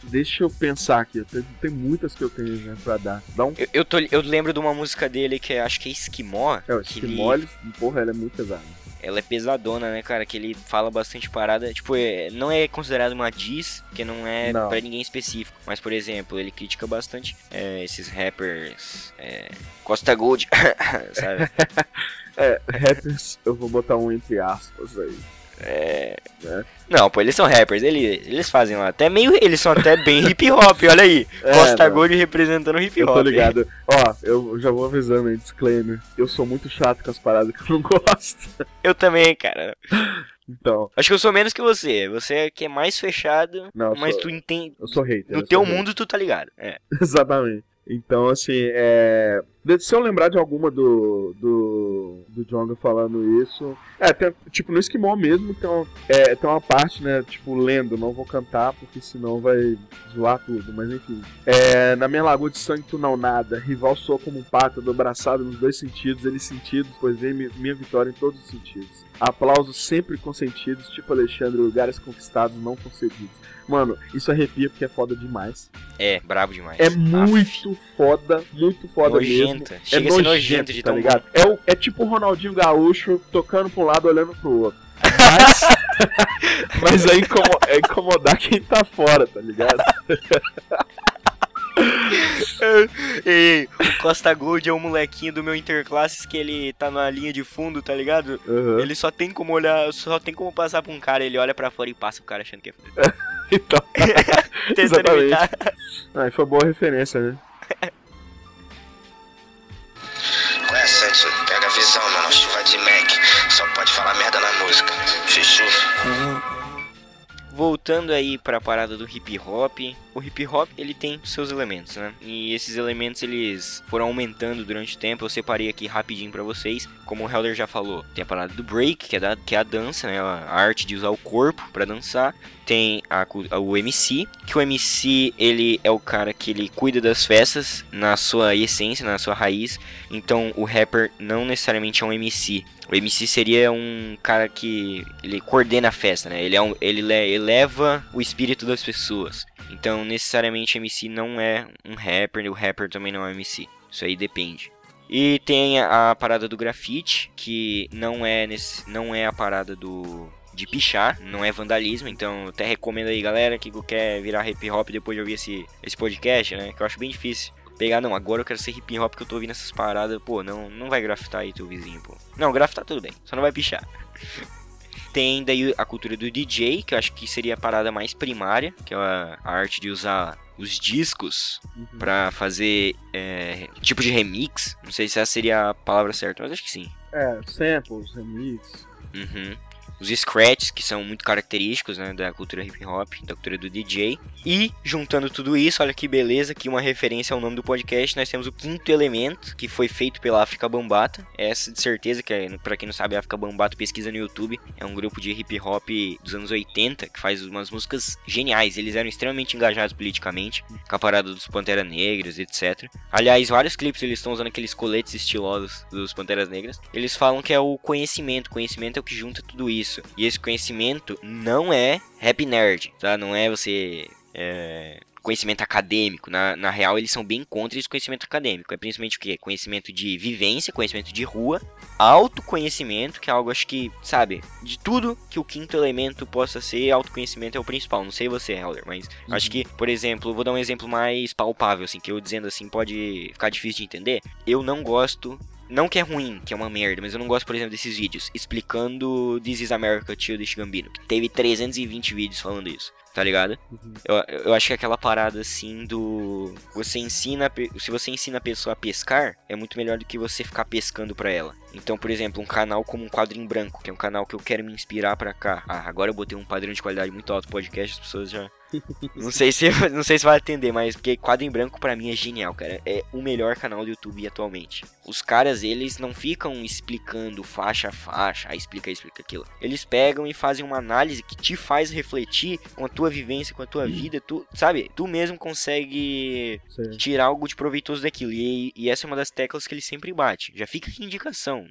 deixa eu pensar aqui. Tem, tem muitas que eu tenho exemplo pra dar. Dá um. Eu, eu, tô, eu lembro de uma música dele que é, acho que é Esquimó. É, o Esquimó, ele- porra, ela é muito pesada. ela é pesadona, né, cara? Que ele fala bastante parada. Tipo, é, não é considerado uma diss, que não é Não. pra ninguém específico. Mas, por exemplo, ele critica bastante é, esses rappers. é, Costa Gold, (laughs) sabe? (laughs) É, rappers, eu vou botar um entre aspas aí. É. Né? Não, pô, eles são rappers, eles, eles fazem lá. Até meio. Eles são até bem (laughs) hip hop, olha aí. É, Costa. Gold representando hip Eu hop. tô ligado. Ó, eu já vou avisando aí, disclaimer. Eu sou muito chato com as paradas que eu não (laughs) gosto. Eu também, cara. Então, Acho que eu sou menos que você. Você é que é mais fechado, Não, eu mas sou- tu entende. eu sou hater. No eu teu sou hater. mundo tu tá ligado. É. (laughs) Exatamente. Então, assim, é. Se eu lembrar de alguma do. do. do Jonga falando isso. É, tem, tipo, no Esquimó mesmo tem uma, é, tem uma parte, né? Tipo, lendo, não vou cantar, porque senão vai zoar tudo, mas enfim. É, na minha lagoa de sangue tu não nada, rival soa como um pato, do abraçado nos dois sentidos, eles sentidos, pois vem mi- minha vitória em todos os sentidos. Aplausos sempre consentidos, tipo Alexandre, lugares conquistados, não concedidos. Mano, isso arrepia porque é foda demais. É, brabo demais. É Aff, muito foda, muito foda Nojenta. mesmo. Chega é a ser nojento, nojento de tá tão ligado? É, o- é tipo o Ronaldinho Gaúcho tocando pra um lado, olhando pro outro. (laughs) Mas, (laughs) mas é, incomo- é incomodar quem tá fora, tá ligado? (laughs) Ei, o Costa Gold é um molequinho do meu Interclasses que ele tá na linha de fundo, tá ligado? Uhum. Ele só tem como olhar, só tem como passar pra um cara, ele olha pra fora e passa o cara achando que é foda. (laughs) Então, (laughs) Tentando Exatamente. imitar. ah, foi boa referência, né? Qual é, Sensei? Pega a visão, mano. Chuva de Mac. Só pode falar merda na música. Fechou. Voltando aí pra parada do hip hop, o hip hop ele tem seus elementos, né? E esses elementos eles foram aumentando durante o tempo. Eu separei aqui rapidinho pra vocês. Como o Helder já falou, tem a parada do break, que é, da, que é a dança, né? A arte de usar o corpo pra dançar. Tem a o MC, que o MC ele é o cara que ele cuida das festas na sua essência, na sua raiz. Então o rapper não necessariamente é um MC. O MC seria um cara que ele coordena a festa, né? Ele, é um, ele le- eleva o espírito das pessoas. Então, necessariamente, MC não é um rapper, o rapper também não é um MC. Isso aí depende. E tem a, a parada do grafite, que não é, nesse, não é a parada do de pichar, não é vandalismo, então eu até recomendo aí, galera, que quer virar hip hop depois de ouvir esse, esse podcast, né? Que eu acho bem difícil pegar, não, agora eu quero ser hip hop que eu tô ouvindo essas paradas, pô, não, não vai grafitar aí teu vizinho, pô. Não, grafitar tudo bem, só não vai pichar. (laughs) Tem daí a cultura do DJ, que eu acho que seria a parada mais primária, que é a, arte de usar os discos pra fazer é, tipo de remix. Não sei se essa seria a palavra certa, mas acho que sim. É, samples, remix. Uhum. Os scratches, que são muito característicos né, da cultura hip hop, da cultura do DJ. E, juntando tudo isso, olha que beleza, que uma referência ao nome do podcast, nós temos o quinto elemento, que foi feito pela África Bambata. Essa de certeza, que é, pra quem não sabe, a África Bambata pesquisa no YouTube. É um grupo de hip hop dos anos 80, que faz umas músicas geniais. Eles eram extremamente engajados politicamente, com a parada dos Pantera Negras, etc. Aliás, vários clipes eles estão usando aqueles coletes estilosos dos Panteras Negras. Eles falam que é o conhecimento. Conhecimento é o que junta tudo isso. E esse conhecimento não é rap nerd, tá? Não é você. é, Conhecimento acadêmico. Na, na real, eles são bem contra esse conhecimento acadêmico. É principalmente o quê? Conhecimento de vivência, conhecimento de rua, autoconhecimento, que é algo, acho que, sabe, de tudo que o quinto elemento possa ser, autoconhecimento é o principal. Não sei você, Helder, mas acho que, por exemplo, vou dar um exemplo mais palpável, assim, que eu dizendo assim pode ficar difícil de entender. Eu não gosto não que é ruim, que é uma merda, mas eu não gosto, por exemplo, desses vídeos explicando This is America Tio de Gambino, que teve 320 vídeos falando isso, tá ligado? Eu, eu acho que aquela parada assim do. Você ensina. Se você ensina a pessoa a pescar, é muito melhor do que você ficar pescando pra ela. Então, por exemplo, um canal como um quadro em branco, que é um canal que eu quero me inspirar pra cá. Ah, agora eu botei um padrão de qualidade muito alto podcast, as pessoas já. (laughs) Não sei se (laughs) não sei se vai atender, mas porque quadro em branco pra mim é genial, cara. É o melhor canal do YouTube atualmente. Os caras, eles não ficam explicando faixa a faixa, ah, explica explica aquilo. Eles pegam e fazem uma análise que te faz refletir com a tua vivência, com a tua vida, tu, sabe? Tu mesmo consegue Certo. tirar algo de proveitoso daquilo. E, e essa é uma das teclas que ele sempre bate. Já fica aqui indicação.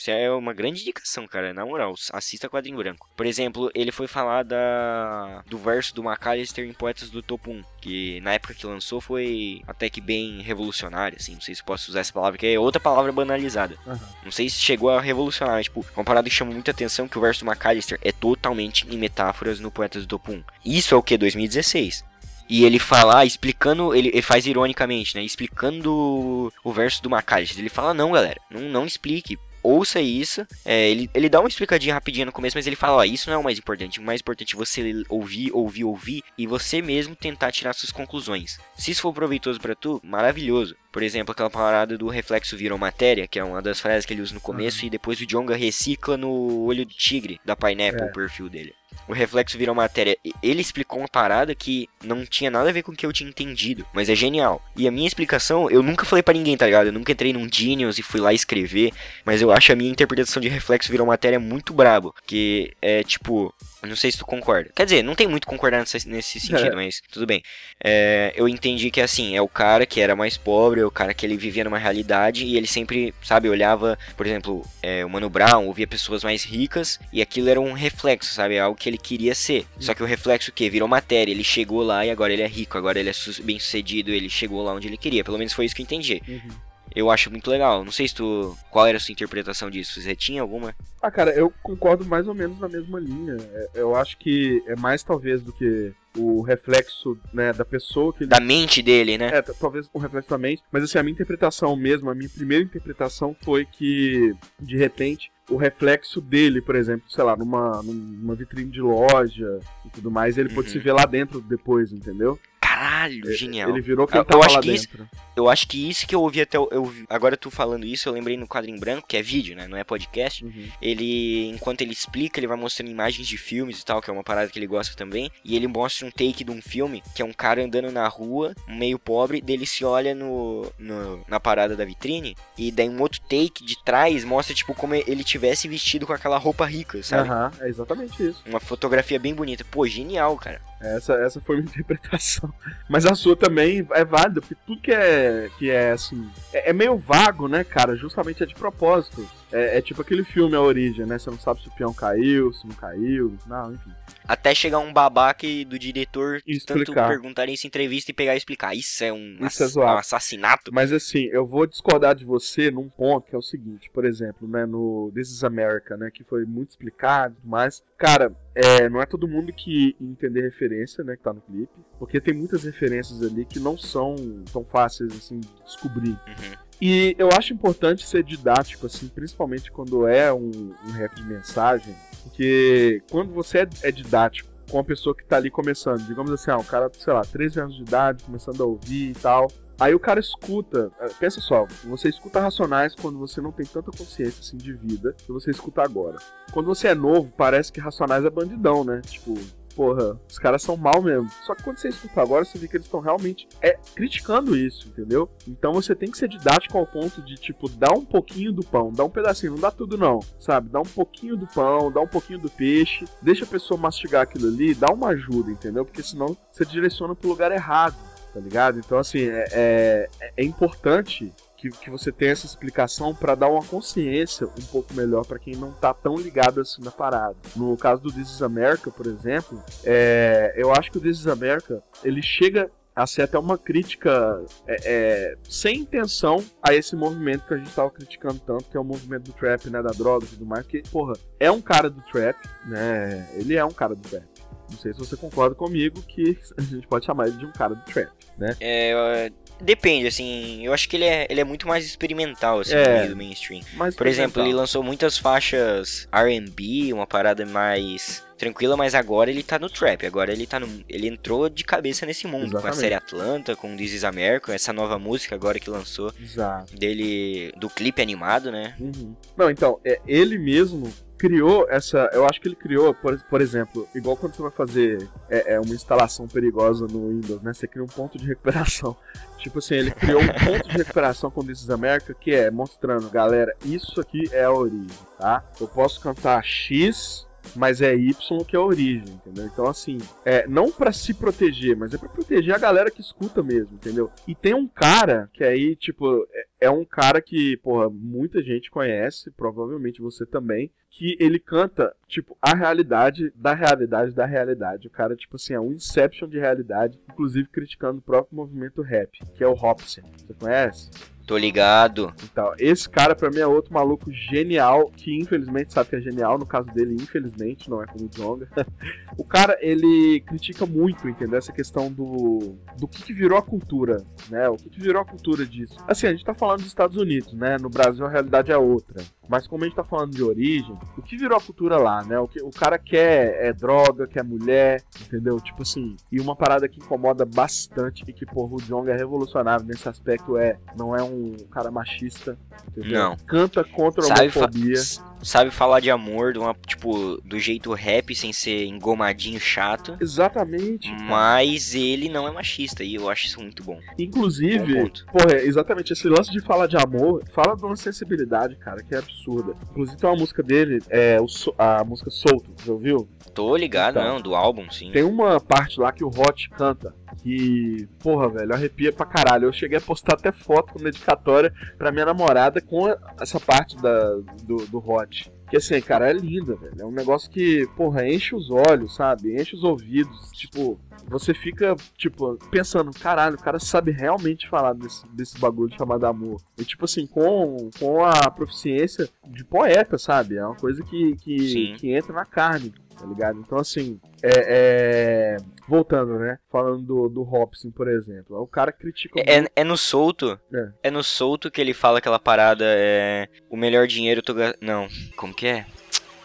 Isso é uma grande indicação, cara. Na moral, assista Quadrinho Branco. Por exemplo, ele foi falar da... do verso do McAllister em Poetas do Topo 1. Que na época que lançou foi até que bem revolucionário, assim. Não sei se posso usar essa palavra, que é outra palavra banalizada. Aham. Não sei se chegou a revolucionar, mas, tipo, uma parada que chama muita atenção que o verso do McAllister é totalmente em metáforas no Poetas do Topo 1. Isso é o que? 2016. E ele fala, ah, explicando, ele, ele faz ironicamente, né? Explicando o verso do McAllister. Ele fala, não, galera, não, não explique. Ouça isso. É, ele, ele dá uma explicadinha rapidinha no começo, mas ele fala, ó, isso não é o mais importante. O mais importante é você ouvir, ouvir, ouvir e você mesmo tentar tirar suas conclusões. Se isso for proveitoso pra tu, maravilhoso. Por exemplo, aquela parada do reflexo virou matéria, que é uma das frases que ele usa no começo, e depois o Jonga recicla no olho do tigre da Pineapple, É. o perfil dele. O reflexo virou matéria. Ele explicou uma parada que não tinha nada a ver com o que eu tinha entendido, mas é genial. E a minha explicação, eu nunca falei pra ninguém, tá ligado? Eu nunca entrei num Genius e fui lá escrever, mas eu acho a minha interpretação de reflexo virou matéria muito brabo, que é tipo, não sei se tu concorda. Quer dizer, não tem muito concordar nesse, nesse sentido, mas tudo bem. É, eu entendi que assim, é o cara que era mais pobre, é o cara que ele vivia numa realidade e ele sempre, sabe, olhava, por exemplo, é, o Mano Brown, ouvia pessoas mais ricas e aquilo era um reflexo, sabe, algo que ele queria ser. Só que o reflexo o quê? Virou matéria, ele chegou lá e agora ele é rico, agora ele é bem sucedido, ele chegou lá onde ele queria, pelo menos foi isso que eu entendi. Uhum. Eu acho muito legal. Não sei se tu. Qual era a sua interpretação disso? Você tinha alguma? Ah, cara, eu concordo mais ou menos na mesma linha. É, Eu acho que é mais talvez do que o reflexo né, da pessoa que ele Da mente dele, né? É, talvez um reflexo da mente, mas assim, a minha interpretação mesmo, a minha primeira interpretação foi que, de repente, o reflexo dele, por exemplo, sei lá, numa, numa vitrine de loja e tudo mais, ele Uhum. se ver lá dentro depois, entendeu? Caralho, genial. Ele virou quem Eu- eu acho que isso- dentro. Eu acho que isso que eu ouvi até. Eu, agora tu falando isso, eu lembrei no quadro em branco, que é vídeo, né? Não é podcast. Uhum. Ele, enquanto ele explica, ele vai mostrando imagens de filmes e tal, que é uma parada que ele gosta também. E ele mostra um take de um filme, que é um cara andando na rua, meio pobre, dele se olha no, no- na parada da vitrine. E daí um outro take de trás mostra, tipo, como ele tivesse vestido com aquela roupa rica, sabe? Aham, é exatamente isso. Uma fotografia bem bonita. Pô, genial, cara. Essa, essa foi minha (laughs) interpretação. Mas a sua também é válida, porque tudo que é, que é assim. É, é meio vago, né, cara? Justamente é de propósito. É, é tipo aquele filme A Origem, né? Você não sabe se o peão caiu, se não caiu. Não, enfim. Até chegar um babaca do diretor tanto perguntar isso em entrevista e pegar e explicar. Isso é um, Isso é ass- zoado. um assassinato. Mas assim, eu vou discordar de você num ponto que é o seguinte, por exemplo, né, no This is America, né, que foi muito explicado, mas, cara, é, não é todo mundo que entender referência, né, que tá no clipe, porque tem muitas referências ali que não são tão fáceis, assim, de descobrir. Uhum. E eu acho importante ser didático, assim, principalmente quando é um, um rap de mensagem, porque quando você é, é didático com uma pessoa que tá ali começando, digamos assim, ah, um cara, sei lá, 13 anos de idade, começando a ouvir e tal, aí o cara escuta, eh, pensa só, você escuta Racionais quando você não tem tanta consciência, assim, de vida, que você escuta agora. Quando você é novo, parece que Racionais é bandidão, né? Tipo, porra, os caras são mal mesmo. Só que quando você escuta agora, você vê que eles estão realmente é, criticando isso, entendeu? Então você tem que ser didático ao ponto de, tipo, dar um pouquinho do pão, dar um pedacinho, não dá tudo não, sabe? Dá um pouquinho do pão, dá um pouquinho do peixe, deixa a pessoa mastigar aquilo ali, dá uma ajuda, entendeu? Porque senão você direciona pro lugar errado, tá ligado? Então, assim, é, é, é importante que, que você tenha essa explicação para dar uma consciência um pouco melhor para quem não tá tão ligado assim na parada. No caso do This is America, por exemplo, é, eu acho que o This is America ele chega a ser até uma crítica é, é, sem intenção a esse movimento que a gente tava criticando tanto, que é o movimento do trap, né, da droga e tudo mais, que, porra, é um cara do trap, né, ele é um cara do trap. Não sei se você concorda comigo que (laughs) a gente pode chamar ele de um cara do trap, né? É, depende, assim, eu acho que ele é, ele é muito mais experimental, assim, É. do mainstream. Por exemplo, ele lançou muitas faixas R&B, uma parada mais tranquila, mas agora ele tá no trap, agora ele tá no, ele entrou de cabeça nesse mundo, com a Exatamente. série Atlanta, com This is America, essa nova música agora que lançou, Exato. dele, do clipe animado, né? Uhum. Não, então, é, ele mesmo criou essa. Eu acho que ele criou, por, por exemplo, igual quando você vai fazer é, é, uma instalação perigosa no Windows, né? Você cria um ponto de recuperação. (laughs) Tipo assim, ele criou um ponto de recuperação com This is America que é mostrando, galera, isso aqui é a origem, tá? Eu posso cantar X, mas é Y que é a origem, entendeu? Então, assim, é não pra se proteger, mas é pra proteger a galera que escuta mesmo, entendeu? E tem um cara que aí, tipo, é, é um cara que, porra, muita gente conhece, provavelmente você também, que ele canta, tipo, a realidade da realidade da realidade. O cara, tipo assim, é um inception de realidade, inclusive criticando o próprio movimento rap, que é o Hopsin. Você conhece? Tô ligado. Então, esse cara pra mim é outro maluco genial, que infelizmente sabe que é genial, no caso dele, infelizmente, não é como o Jonga. (laughs) o cara, ele critica muito, entendeu? Essa questão do do que, que virou a cultura, né? O que, que virou a cultura disso. Assim, a gente tá falando dos Estados Unidos, né? No Brasil a realidade é outra. Mas como a gente tá falando de origem, o que virou a cultura lá, né? O que o cara quer é droga, quer mulher, entendeu? Tipo assim, e uma parada que incomoda bastante e que, porra, o Jong é revolucionário nesse aspecto é, não é um cara machista, entendeu? Não. Canta contra a Sabe, homofobia. sabe falar de amor, de uma, tipo, do jeito rap, sem ser engomadinho chato. Exatamente. Mas ele não é machista e eu acho isso muito bom. Bom Inclusive, ponto. porra, é exatamente esse lance de falar de amor, fala de uma sensibilidade, cara, que é absurda. Inclusive tem uma música dele, é o a música Solto, já ouviu? Tô ligado, Então. não, do álbum, sim. Tem uma parte lá que o Hot canta. Que, porra, velho, arrepia pra caralho. Eu cheguei a postar até foto com dedicatória pra minha namorada com essa parte da, do, do Hot. Que assim, cara, é linda, velho. É um negócio que, porra, enche os olhos, sabe? Enche os ouvidos. Tipo, você fica, tipo, pensando, caralho, o cara sabe realmente falar desse, desse bagulho chamado amor. E, tipo assim, com, com a proficiência de poeta, sabe? É uma coisa que, que, Sim. que entra na carne, tá ligado? Então, assim, é. é- Voltando, né? Falando do, do Hobson, por exemplo. O cara critica É, é no solto. É. É. no solto que ele fala aquela parada. É. O melhor dinheiro eu tô. Não. Como que é?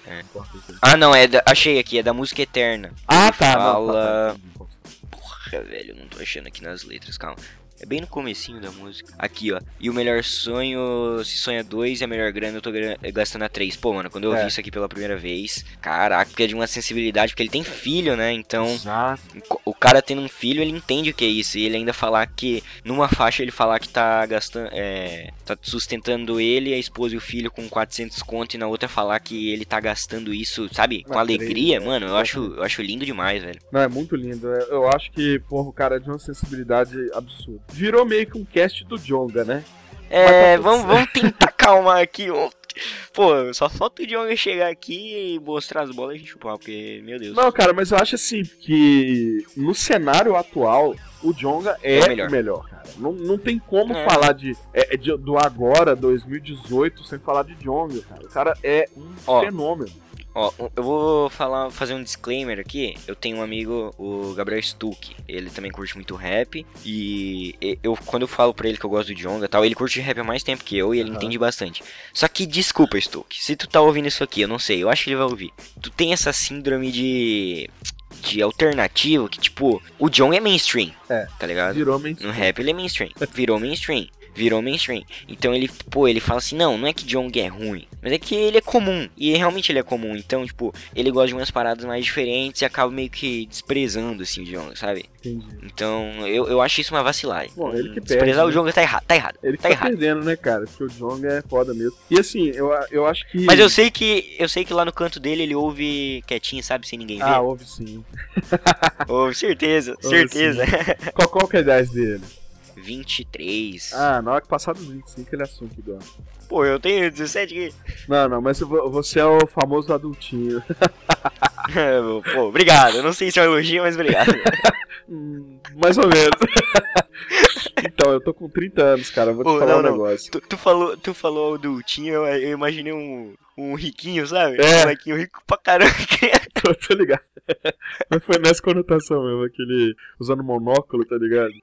muito. Ah, não, é da... achei aqui, é da música Eterna. Ah, Ele tá. não, Fala. tá, tá. Porra, velho, eu não tô achando aqui nas letras, calma. É bem no comecinho da música. Aqui, ó. E o melhor sonho, se sonha dois e a melhor grana eu tô gra- gastando a três. Pô, mano, quando eu É. vi isso aqui pela primeira vez, caraca, porque é de uma sensibilidade, porque ele tem filho, né? Então, Exato. O cara tendo um filho, ele entende o que é isso. E ele ainda falar que, numa faixa, ele falar que tá gastando, é, tá sustentando ele, a esposa e o filho com 400 conto, e na outra falar que ele tá gastando isso, sabe, com Na alegria, três, mano, eu acho, eu acho lindo demais, velho. Não, é muito lindo. Eu eu acho que, porra, o cara é de uma sensibilidade absurda. Virou meio que um cast do Jonga, né? É, Mas vamos, vamos tentar (laughs) calmar aqui. (laughs) Pô, só falta o Djonga chegar aqui e mostrar as bolas e a gente chupar, porque, meu Deus. Não, cara, mas eu acho assim que no cenário atual, o Jonga é, É o o melhor. melhor, cara. Não, não tem como É. falar de, é, é de- do agora, 2018, sem falar de Jonga, cara. O cara é um Ó. fenômeno. Ó, eu vou falar, fazer um disclaimer aqui. Eu tenho um amigo, o Gabriel Stuck. Ele também curte muito rap. E eu, quando eu falo pra ele que eu gosto do Djonga e tal, ele curte rap há mais tempo que eu e ele Aham. entende bastante. Só que desculpa, Stuck. Se tu tá ouvindo isso aqui, eu não sei, eu acho que ele vai ouvir. Tu tem essa síndrome de. de alternativo que, tipo, o John é mainstream. É. Tá ligado? Virou No mainstream. rap ele é mainstream. Virou mainstream. Virou mainstream. Então ele, pô, ele fala assim, não, não é que Jong é ruim, mas é que ele é comum. E realmente ele é comum. Então, tipo, ele gosta de umas paradas mais diferentes e acaba meio que desprezando, assim, o Jong, sabe? Entendi. Então, eu, eu acho isso uma vacilagem. Bom, ele que Desprezar perde, o Jong tá errado, tá errado. Ele tá tá errado. perdendo, né, cara? Porque o Jonga é foda mesmo. E assim, eu, eu acho que. Mas eu sei que eu sei que lá no canto dele ele ouve quietinho, sabe, sem ninguém ver. Ah, ouve sim. Ouve, certeza, (laughs) Ouve certeza. Qual, qual que é a idade dele? 23. Ah, na hora que passar dos 25 ele assume que gosta. Pô, eu tenho 17 aqui. Não, não, mas vo- você é o famoso adultinho. (laughs) Pô, obrigado. Eu não sei se é um elogio, mas obrigado. (laughs) Hum, mais ou menos. (laughs) então, eu tô com 30 anos, cara. Vou te Ô, falar não, um negócio. Tu, tu falou, tu falou do Tinho, eu, eu imaginei um, um riquinho, sabe? É. Um molequinho rico pra caramba. Tô, tô ligado. Mas foi nessa conotação mesmo, aquele. usando monóculo, tá ligado?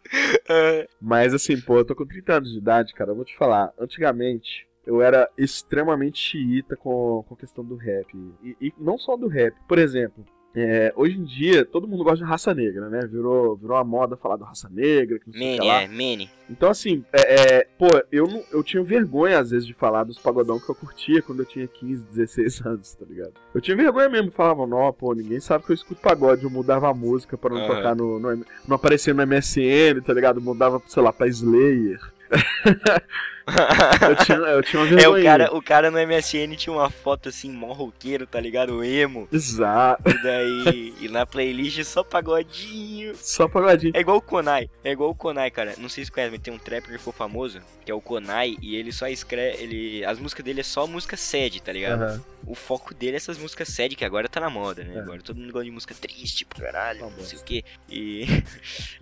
É. Mas assim, pô, eu tô com 30 anos de idade, cara. Eu vou te falar. Antigamente. Eu era extremamente xiita com, com a questão do rap. E, e não só do rap. Por exemplo, é, hoje em dia todo mundo gosta de raça negra, né? Virou, virou a moda falar do raça negra, que não sei que Mene, lá. é, Mene. Então, assim, é, é, pô, eu, não, eu tinha vergonha, às vezes, de falar dos pagodão que eu curtia quando eu tinha 15, 16 (laughs) anos, tá ligado? Eu tinha vergonha mesmo, falava, não, pô, ninguém sabe que eu escuto pagode, eu mudava a música pra não Aham. tocar no, no. Não aparecer no MSN, tá ligado? Mudava, sei lá, pra Slayer. (laughs) Eu tinha, eu tinha uma (laughs) É, vergonha. o cara, o cara no MSN tinha uma foto assim, mó roqueiro, tá ligado? Emo. Exato. E daí, e na playlist só pagodinho. Só pagodinho. É igual o Konai, é igual o Konai, cara. Não sei se conhece, mas tem um trapper que ficou famoso, que é o Konai, e ele só escreve, ele, as músicas dele é só música sad, tá ligado? Aham. O foco dele é essas músicas sad, que agora tá na moda, né? É. Agora todo mundo gosta de música triste pra caralho, não sei o quê. E. (laughs)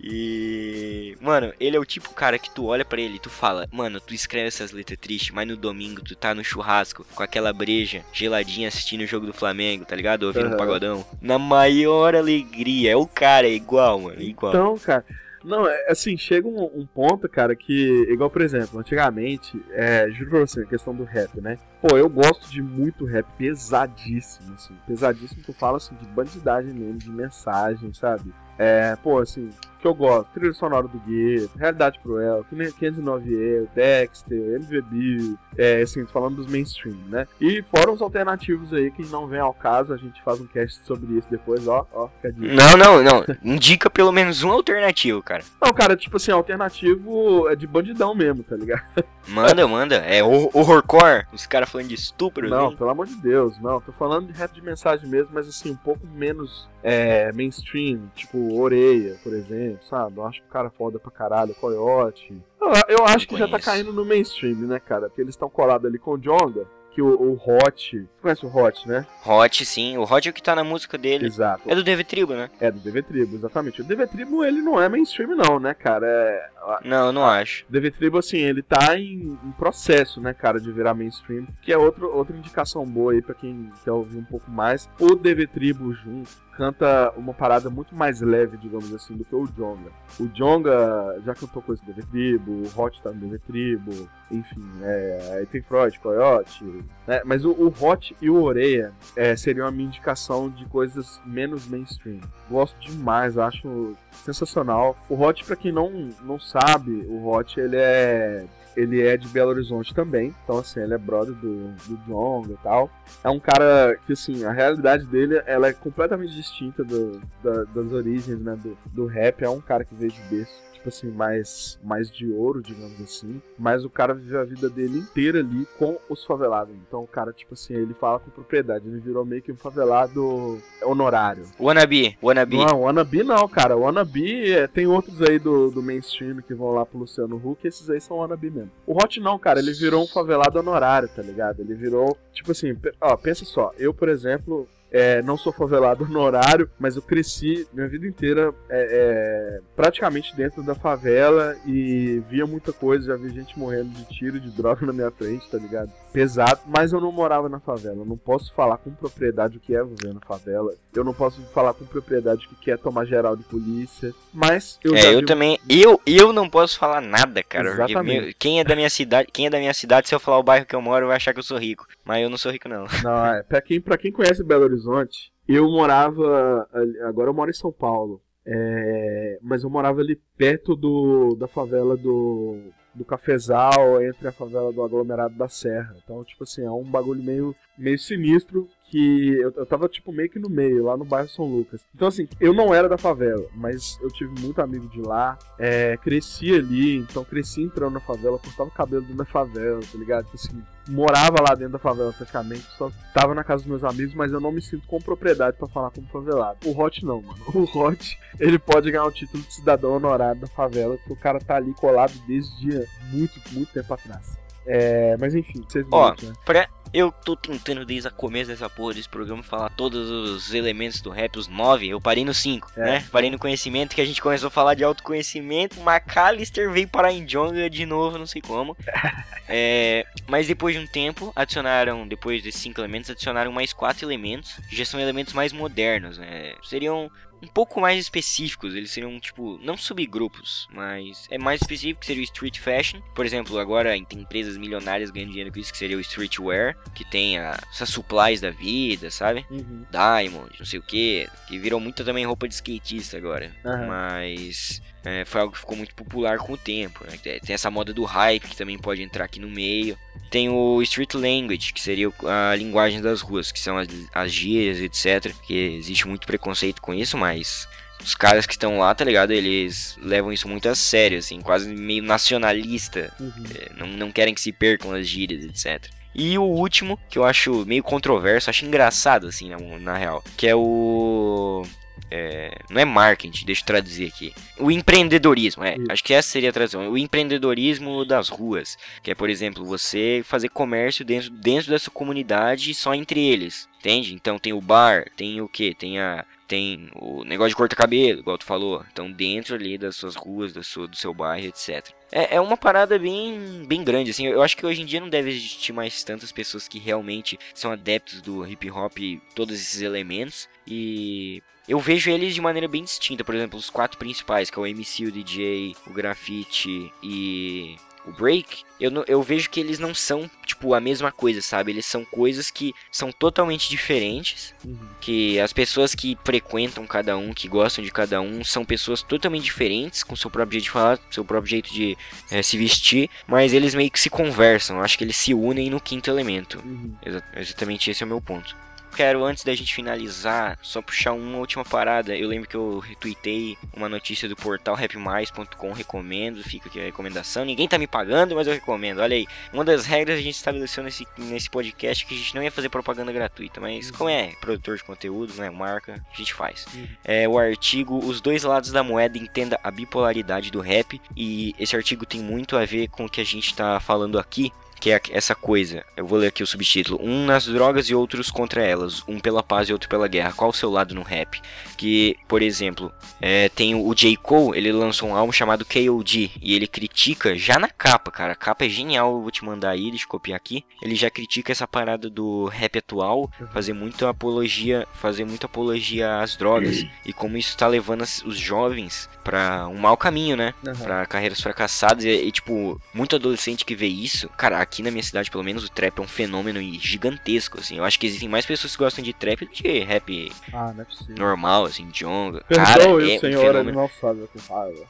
E. Mano, ele é o tipo cara que tu olha pra ele e tu fala, mano, tu escreve essas letras tristes, mas no domingo tu tá no churrasco com aquela breja geladinha assistindo o jogo do Flamengo, tá ligado? Ouvindo um Aham. pagodão. Na maior alegria. É o cara, é igual, mano. É igual. Então, cara. Não, é, assim, chega um, um ponto, cara, que, igual, por exemplo, antigamente, é, juro pra você, a questão do rap, né? Pô, eu gosto de muito rap pesadíssimo, assim. Pesadíssimo que eu falo, assim, de bandidagem mesmo, de mensagem, sabe? É, pô, assim, que eu gosto, trilha sonora do Gueto, Realidade Cruel, 509 Eu, Dexter, MVB, é, assim, falando dos mainstream, né? E fora os alternativos aí que não vem ao caso, a gente faz um cast sobre isso depois, ó, ó, fica dica. Não, não, não. Indica pelo menos um alternativo, cara. Não, cara, tipo assim, alternativo é de bandidão mesmo, tá ligado? Manda, manda. É hor- horrorcore. Os caras falando de estupro. Não, pelo amor de Deus, não. Tô falando de rap de mensagem mesmo, mas assim, um pouco menos é, mainstream, tipo Oreia, por exemplo, sabe? Eu acho que o cara foda pra caralho, Coyote. Eu, eu acho que já tá caindo no mainstream, né, cara? Porque eles estão colados ali com o Jonga, que o, o Hot. Você conhece o Hot, né? Hot, sim. O Hot é o que tá na música dele. Exato. É do Dev Tribo, né? É do DV Tribo, exatamente. O DV Tribo, ele não é mainstream, não, né, cara? É, Não, eu não acho. DV Tribo, assim, ele tá em, em processo, né, cara, de virar mainstream, que é outro, outra indicação boa aí pra quem quer ouvir um pouco mais. O DV Tribo junto canta uma parada muito mais leve, digamos assim, do que o Jonga. O Jonga já cantou coisa do DV Tribo, o Hot tá no DV Tribo, enfim, é, aí tem Freud, Coyote, né, mas o, o Hot e o Oreia é, seriam a minha indicação de coisas menos mainstream. Gosto demais, acho sensacional. O Hot, pra quem não, não sabe, o Hot ele é ele é de Belo Horizonte também, então assim, ele é brother do, do Jonga e tal. É um cara que, assim, a realidade dele, ela é completamente distinta do, da- das origens, né, do, do rap. É um cara que veio de berço, tipo assim, mais, mais de ouro, digamos assim. Mas o cara viveu a vida dele inteira ali com os favelados. Então o cara, tipo assim, ele fala com propriedade. Ele virou meio que um favelado honorário. Wannabe, Wannabe. Não, Wannabe não, cara. Wannabe é, tem outros aí do, do mainstream que vão lá pro Luciano Huck, esses aí são Wannabe mesmo. O Hot não, cara, ele virou um favelado honorário, tá ligado? Ele virou, tipo assim, ó, pensa só, eu, por exemplo, é, não sou favelado honorário, mas eu cresci minha vida inteira é, é, praticamente dentro da favela e via muita coisa, já vi gente morrendo de tiro, de droga na minha frente, tá ligado? Pesado, mas eu não morava na favela. Eu não posso falar com propriedade o que é viver na favela. Eu não posso falar com propriedade o que é tomar geral de polícia. Mas eu É, eu vi também. Eu, eu não posso falar nada, cara. Exatamente. meu- quem é da minha cidade, quem é da minha cidade, se eu falar o bairro que eu moro, vai achar que eu sou rico. Mas eu não sou rico, não. Não, é. Pra quem, pra quem conhece Belo Horizonte, eu morava. Agora eu moro em São Paulo. É, mas eu morava ali perto do, da favela do, do Cafezal, entre a favela do aglomerado da Serra. Então, tipo assim, é um bagulho meio, meio sinistro que eu, eu tava, tipo, meio que no meio, lá no bairro São Lucas. Então, assim, eu não era da favela, mas eu tive muito amigo de lá, é, cresci ali, então cresci entrando na favela, cortava o cabelo dentro da favela, tá ligado? Tipo assim, morava lá dentro da favela praticamente, só tava na casa dos meus amigos, mas eu não me sinto com propriedade pra falar como favelado. O Hot não, mano. (laughs) O Hot, ele pode ganhar o título de cidadão honorário da favela, porque o cara tá ali colado desde muito, muito tempo atrás. É, mas enfim, vocês Ó, né? Pra, eu tô tentando desde o começo dessa porra desse programa falar todos os elementos do rap, os nove, eu parei no cinco, É. né? Parei no conhecimento, que a gente começou a falar de autoconhecimento, McAllister veio parar em Jonga de novo, não sei como. (laughs) É, mas depois de um tempo, adicionaram, depois desses cinco elementos, adicionaram mais quatro elementos, que já são elementos mais modernos, né? Seriam um pouco mais específicos, eles seriam, tipo, não subgrupos, mas é mais específico, que seria o street fashion. Por exemplo, agora tem empresas milionárias ganhando dinheiro com isso, que seria o streetwear, que tem a, essas supplies da vida, sabe? Uhum. Diamond, não sei o que, que virou muito também roupa de skatista agora. Aham. Mas é, foi algo que ficou muito popular com o tempo. né? Tem essa moda do hype que também pode entrar aqui no meio. Tem o Street Language, que seria a linguagem das ruas, que são as, as gírias, etc. Que existe muito preconceito com isso, mas os caras que estão lá, tá ligado? Eles levam isso muito a sério, assim, quase meio nacionalista. É, não, não querem que se percam as gírias, etc. E o último, que eu acho meio controverso, acho engraçado, assim, na, na real, que é o. é, não é marketing, deixa eu traduzir aqui. O empreendedorismo, é. Acho que essa seria a tradução. O empreendedorismo das ruas. Que é, por exemplo, você fazer comércio dentro, dentro da sua comunidade só entre eles. Entende? Então tem o bar, tem o que? Tem a. Tem o negócio de cortar cabelo, igual tu falou. Então dentro ali das suas ruas, do seu, do seu bairro, etc. É, é uma parada bem, bem grande, assim. Eu acho que hoje em dia não deve existir mais tantas pessoas que realmente são adeptos do hip hop, todos esses elementos. E eu vejo eles de maneira bem distinta. Por exemplo, os quatro principais, que é o MC, o DJ, o grafite e o break. Eu, eu vejo que eles não são, tipo, a mesma coisa, sabe? Eles são coisas que são totalmente diferentes. Que as pessoas que frequentam cada um, que gostam de cada um, são pessoas totalmente diferentes, com seu próprio jeito de falar, seu próprio jeito de eh, se vestir. Mas eles meio que se conversam. Acho que eles se unem no quinto elemento. Exa- exatamente esse é o meu ponto. Quero, antes da gente finalizar, só puxar uma última parada. Eu lembro que eu retuitei uma notícia do portal rapmais.com, recomendo, fica aqui a recomendação. Ninguém tá me pagando, mas eu recomendo. Olha aí, uma das regras a gente estabeleceu nesse, nesse podcast é que a gente não ia fazer propaganda gratuita, mas como é produtor de conteúdo, né, marca, a gente faz. É o artigo Os Dois Lados da Moeda Entenda a Bipolaridade do Rap, e esse artigo tem muito a ver com o que a gente tá falando aqui, que é essa coisa. Eu vou ler aqui o subtítulo: Um nas drogas e outros contra elas. Um pela paz e outro pela guerra. Qual o seu lado no rap? Que, por exemplo, é, tem o J. Cole, ele lançou um álbum chamado KOD. E ele critica já na capa, cara. A capa é genial, eu vou te mandar aí, deixa eu copiar aqui. Ele já critica essa parada do rap atual, fazer muita apologia, fazer muita apologia às drogas. e como isso tá levando os jovens pra um mau caminho, né? Pra carreiras fracassadas. E, e, tipo, muito adolescente que vê isso. Cara, aqui na minha cidade, pelo menos, o trap é um fenômeno gigantesco, assim. Eu acho que existem mais pessoas que gostam de trap do que rap Ah, é normal, assim, jonga. Cara, Perdoe é o um fenômeno. raiva.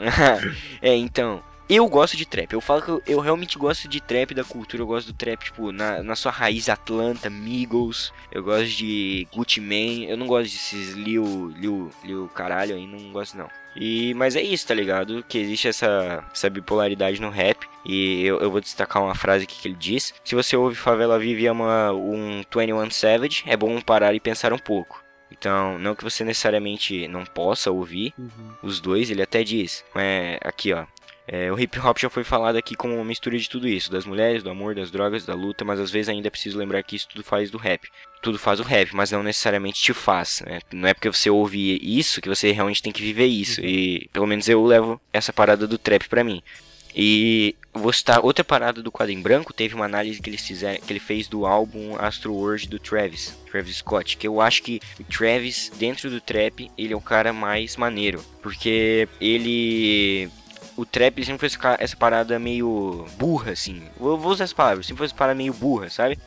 (laughs) é, então. Eu gosto de trap. Eu falo que eu, eu realmente gosto de trap da cultura. Eu gosto do trap, tipo, na, na sua raiz Atlanta, Migos. Eu gosto de Gucci Mane. Eu não gosto desses Lil, Lil, Lil caralho aí, não gosto não. E, mas é isso, tá ligado? Que existe essa, essa bipolaridade no rap. E eu, eu vou destacar uma frase aqui que ele diz: Se você ouve Favela Vive e ama um 21 Savage, é bom parar e pensar um pouco. Então, não que você necessariamente não possa ouvir os dois, ele até diz. É, aqui, ó. É, o hip hop já foi falado aqui como uma mistura de tudo isso, das mulheres, do amor, das drogas, da luta, mas às vezes ainda é preciso lembrar que isso tudo faz do rap. Tudo faz o rap, mas não necessariamente te faz. né? Não é porque você ouve isso que você realmente tem que viver isso. E pelo menos eu levo essa parada do trap pra mim. E vou citar outra parada do quadro em branco, teve uma análise que, eles fizeram, que ele fez do álbum Astro World do Travis, Travis Scott, que eu acho que o Travis, dentro do trap, ele é o cara mais maneiro, porque ele... O trap sempre foi essa parada meio burra, assim. Eu vou usar essa palavra, sempre foi essa parada meio burra, sabe?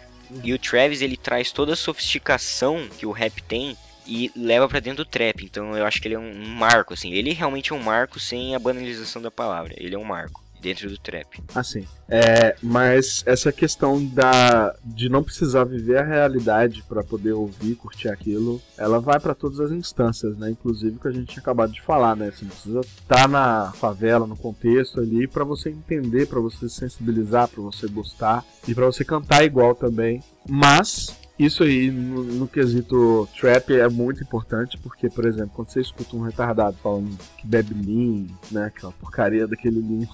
E o Travis, ele traz toda a sofisticação que o rap tem e leva pra dentro do trap. Então eu acho que ele é um marco, assim. Ele realmente é um marco sem a banalização da palavra. Ele é um marco dentro do trap. Assim, é, mas essa questão da de não precisar viver a realidade para poder ouvir, curtir aquilo, ela vai para todas as instâncias, né? Inclusive que a gente tinha acabado de falar, né? Você não precisa estar na favela, no contexto ali para você entender, para você se sensibilizar, para você gostar e para você cantar igual também. Mas isso aí, no, no quesito trap, é muito importante, porque, por exemplo, quando você escuta um retardado falando que bebe lean, né, aquela porcaria daquele lean,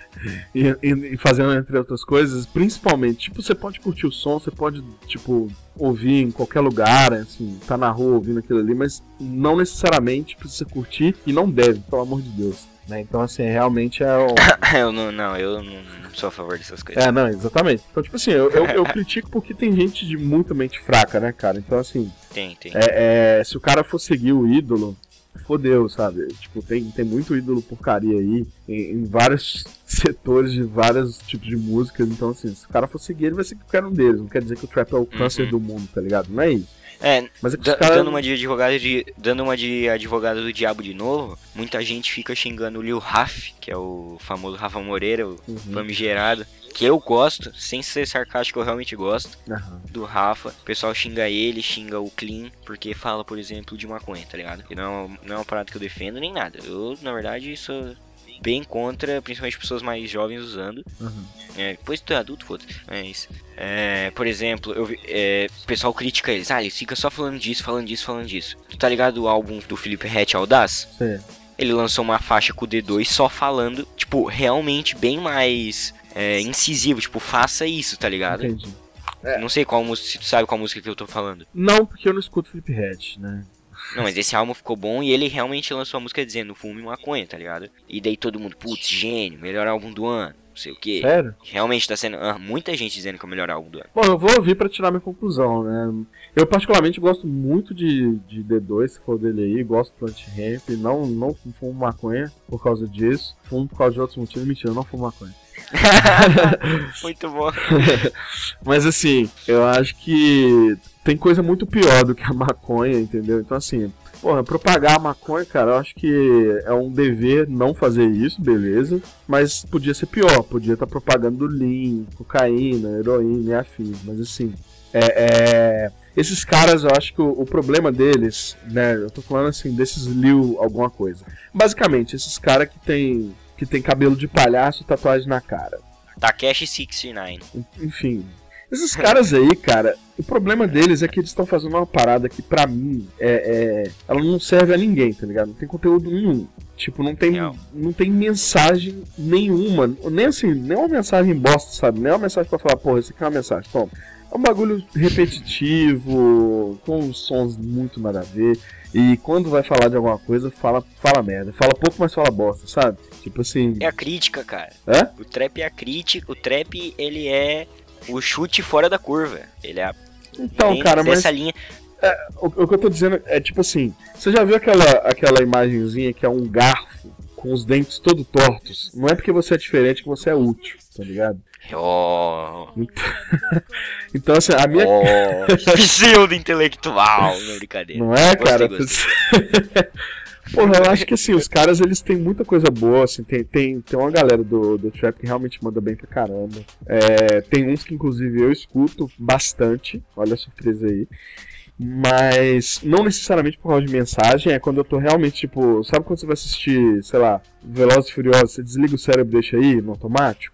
(laughs) e, e- e fazendo entre outras coisas, principalmente, tipo, você pode curtir o som, você pode, tipo, ouvir em qualquer lugar, assim, tá na rua ouvindo aquilo ali, mas não necessariamente precisa curtir e não deve, pelo amor de Deus. Né? Então, assim, realmente é o, (coughs) eu não, não, eu não sou a favor dessas coisas. é, não, exatamente. Então, tipo assim, eu, eu, eu critico porque tem gente de muita mente fraca, né, cara? Então, assim, Tem, tem. é, é, se o cara for seguir o ídolo, fodeu, sabe? Tipo, tem, tem muito ídolo porcaria aí em, em vários (laughs) setores de vários tipos de músicas. Então, assim, se o cara for seguir, ele vai ser qualquer um deles. Não quer dizer que o trap é o câncer Uhum. do mundo, tá ligado? Não é isso. É, Mas é que da- caras. dando uma de advogado de dando uma de advogado do diabo de novo, muita gente fica xingando o Lil Raf, que é o famoso Rafa Moreira, o Uhum. famigerado, que eu gosto, sem ser sarcástico, eu realmente gosto Aham. do Rafa. O pessoal xinga ele, xinga o Clean, porque fala, por exemplo, de maconha, tá ligado? E não, não é uma parada que eu defendo nem nada. Eu, na verdade, sou bem contra, principalmente pessoas mais jovens usando. Uhum. É, depois tu é adulto, foda-se. Mas, é, por exemplo, eu vi- é, o pessoal critica eles. Ah, eles ficam só falando disso, falando disso, falando disso. Tu tá ligado o álbum do Felipe Hatch Audaz? Sei. Ele lançou uma faixa com o D2 só falando, tipo, realmente bem mais é, incisivo. Tipo, faça isso, tá ligado? Entendi. Não sei qual música, se tu sabe qual música que eu tô falando. Não, porque eu não escuto Flip Head, né? Não, mas esse álbum ficou bom e ele realmente lançou a música dizendo fume maconha, tá ligado? E daí todo mundo, putz, gênio, melhor álbum do ano, não sei o que. Sério? Realmente tá sendo. ah, muita gente dizendo que é o melhor álbum do ano. Bom, eu vou ouvir pra tirar minha conclusão, né? Eu particularmente gosto muito de, de D2, se for dele aí, gosto do Plant Ramp, não, não fumo maconha por causa disso, fumo por causa de outros motivos, mentira, eu não fumo maconha. (laughs) Muito bom. (laughs) Mas assim, eu acho que tem coisa muito pior do que a maconha, entendeu? Então assim, porra, propagar a maconha, cara, eu acho que é um dever não fazer isso, beleza. Mas podia ser pior, podia estar propagando lean, cocaína, heroína e afins. Mas assim, é, é, esses caras, eu acho que o, o problema deles, né? Eu tô falando assim, desses Lil alguma coisa. Basicamente, esses caras que tem, que tem cabelo de palhaço e tatuagem na cara. Takeshi 69. Enfim. Esses caras aí, cara, o problema deles é que eles estão fazendo uma parada que, pra mim, é, é- ela não serve a ninguém, tá ligado? Não tem conteúdo nenhum. Tipo, não tem, não tem mensagem nenhuma. Nem assim, nem uma mensagem bosta, sabe? Nem uma mensagem pra falar, porra, isso aqui é uma mensagem. Toma. É um bagulho repetitivo, com sons muito nada a ver. E quando vai falar de alguma coisa, fala, fala merda. Fala pouco, mas fala bosta, sabe? Tipo assim. É a crítica, cara. Hã? O trap é a crítica. O trap, ele é o chute fora da curva. Ele é Então, cara, mas. dessa linha. O, o que eu tô dizendo é tipo assim, você já viu aquela, aquela imagenzinha que é um garfo com os dentes todo tortos? Não é porque você é diferente que você é útil, tá ligado? Oh, (laughs) Então assim, a minha. oh, (laughs) pseudo intelectual. Não, brincadeira. Não é, Gostei, cara? gostei. (laughs) Porra, eu acho que assim, os caras eles têm muita coisa boa, assim, tem, tem, tem uma galera do, do trap que realmente manda bem pra caramba. É, tem uns que inclusive eu escuto bastante, olha a surpresa aí. Mas não necessariamente por causa de mensagem, é quando eu tô realmente, tipo, sabe quando você vai assistir, sei lá, Velozes e Furiosos, você desliga o cérebro e deixa aí no automático?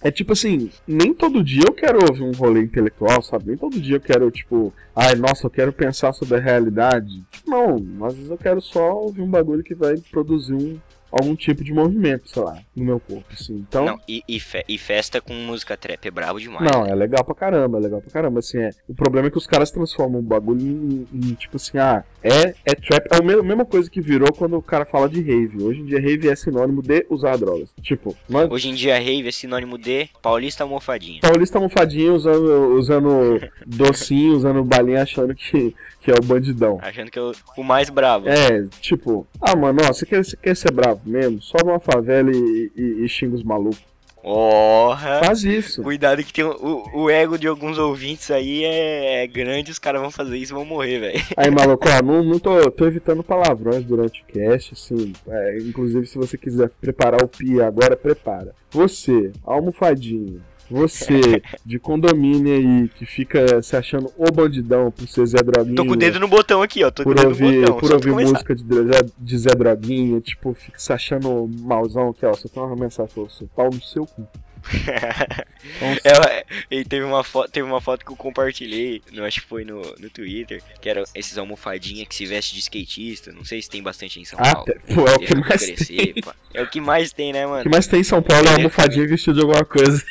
É tipo assim, nem todo dia eu quero ouvir um rolê intelectual, sabe? Nem todo dia eu quero, tipo, ai, nossa, eu quero pensar sobre a realidade. Tipo, não, às vezes eu quero só ouvir um bagulho que vai produzir um, algum tipo de movimento, sei lá, no meu corpo, assim. Então, Não, e, e, fe- e festa com música trap é brabo demais. não, né? é legal pra caramba, é legal pra caramba, assim, é. O problema é que os caras transformam o bagulho em, em, tipo assim, ah, é, é trap, é a mesma, mesma coisa que virou quando o cara fala de rave. Hoje em dia rave é sinônimo de usar drogas. Tipo, nós, Hoje em dia, rave é sinônimo de paulista almofadinha. Paulista almofadinho usando, usando (laughs) docinho, usando balinha, achando que, que é o bandidão. Achando que é o, o mais bravo. É, tipo, ah, mano, ó, você quer, você quer ser bravo mesmo? Sobe uma favela e, e, e xinga os malucos. Porra! Faz isso. Cuidado que tem o, o- o ego de alguns ouvintes aí é, é grande, os caras vão fazer isso e vão morrer, velho. Aí, maluco, ó, não, não tô, tô evitando palavrões durante o cast, assim. é, inclusive, se você quiser preparar o pia agora, prepara. Você, almofadinho, você de condomínio aí, que fica se achando o bandidão por ser Zé Droguinha. Tô com o dedo no botão aqui, ó. Tô por ouvir, no botão. por só ouvir música de, Zé- de Zé Droguinha, tipo, fica se achando malzão aqui, ó. Você tem uma mensagem pra você, pau no seu cu. (laughs) Então, Ela, e teve uma, foto, teve uma foto que eu compartilhei, não acho que foi no, no Twitter, que era esses almofadinha que se veste de skatista. Não sei se tem bastante em São ah, Paulo. pô, é o que mais crescer, tem. (laughs) pá. É o que mais tem, né, O mano? que mais tem em São Paulo é almofadinha vestido de alguma coisa.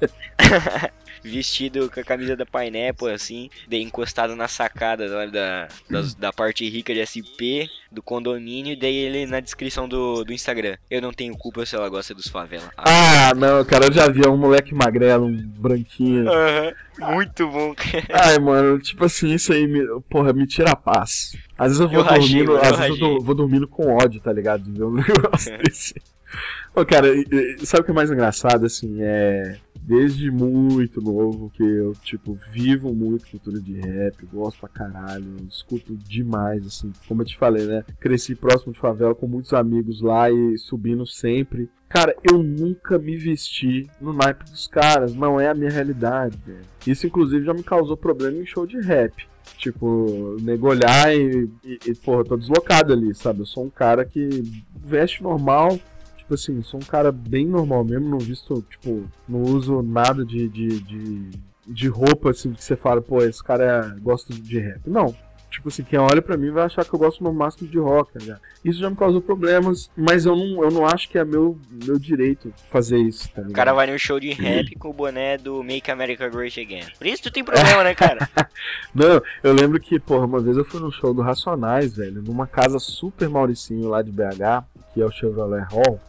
(laughs) Vestido com a camisa da Pineapple, assim, encostado na sacada da, das- da parte rica de SP, do condomínio, e daí ele na descrição do, do Instagram. Eu não tenho culpa se ela gosta dos favela. Ah, não, cara, eu já vi é um moleque magrelo, um branquinho. Aham, Muito bom, cara. (laughs) Ai, mano, tipo assim, isso aí, me, porra, me tira a paz. Às vezes eu vou Eu dormindo, eu às vezes eu rachei. tô- vou dormindo com ódio, tá ligado? De ver um (laughs) negócio desse. Ô, cara, sabe o que é mais engraçado, assim, é... Desde muito novo que eu, tipo, vivo muito cultura de rap, gosto pra caralho, escuto demais, assim, como eu te falei, né? Cresci próximo de favela com muitos amigos lá e subindo sempre. Cara, eu nunca me vesti no naipe dos caras, não é a minha realidade, velho. Isso, inclusive, já me causou problema em show de rap. Tipo, nego olhar e, e, e, porra, tô deslocado ali, sabe? Eu sou um cara que veste normal, tipo assim, sou um cara bem normal mesmo, não visto, tipo, não uso nada de, de, de, de roupa, assim, que você fala, pô, esse cara gosta de rap. Não. Tipo assim, quem olha pra mim vai achar que eu gosto no máximo de rock, tá ligado? Isso já me causou problemas, mas eu não, eu não acho que é meu, meu direito fazer isso, tá ligado? O cara vai no show de rap com o boné do Make America Great Again. Por isso tu tem problema, né, cara? (laughs) Não, eu lembro que, porra, uma vez eu fui num show do Racionais, velho, numa casa super Mauricinho lá de BH, que é o Chevrolet Hall.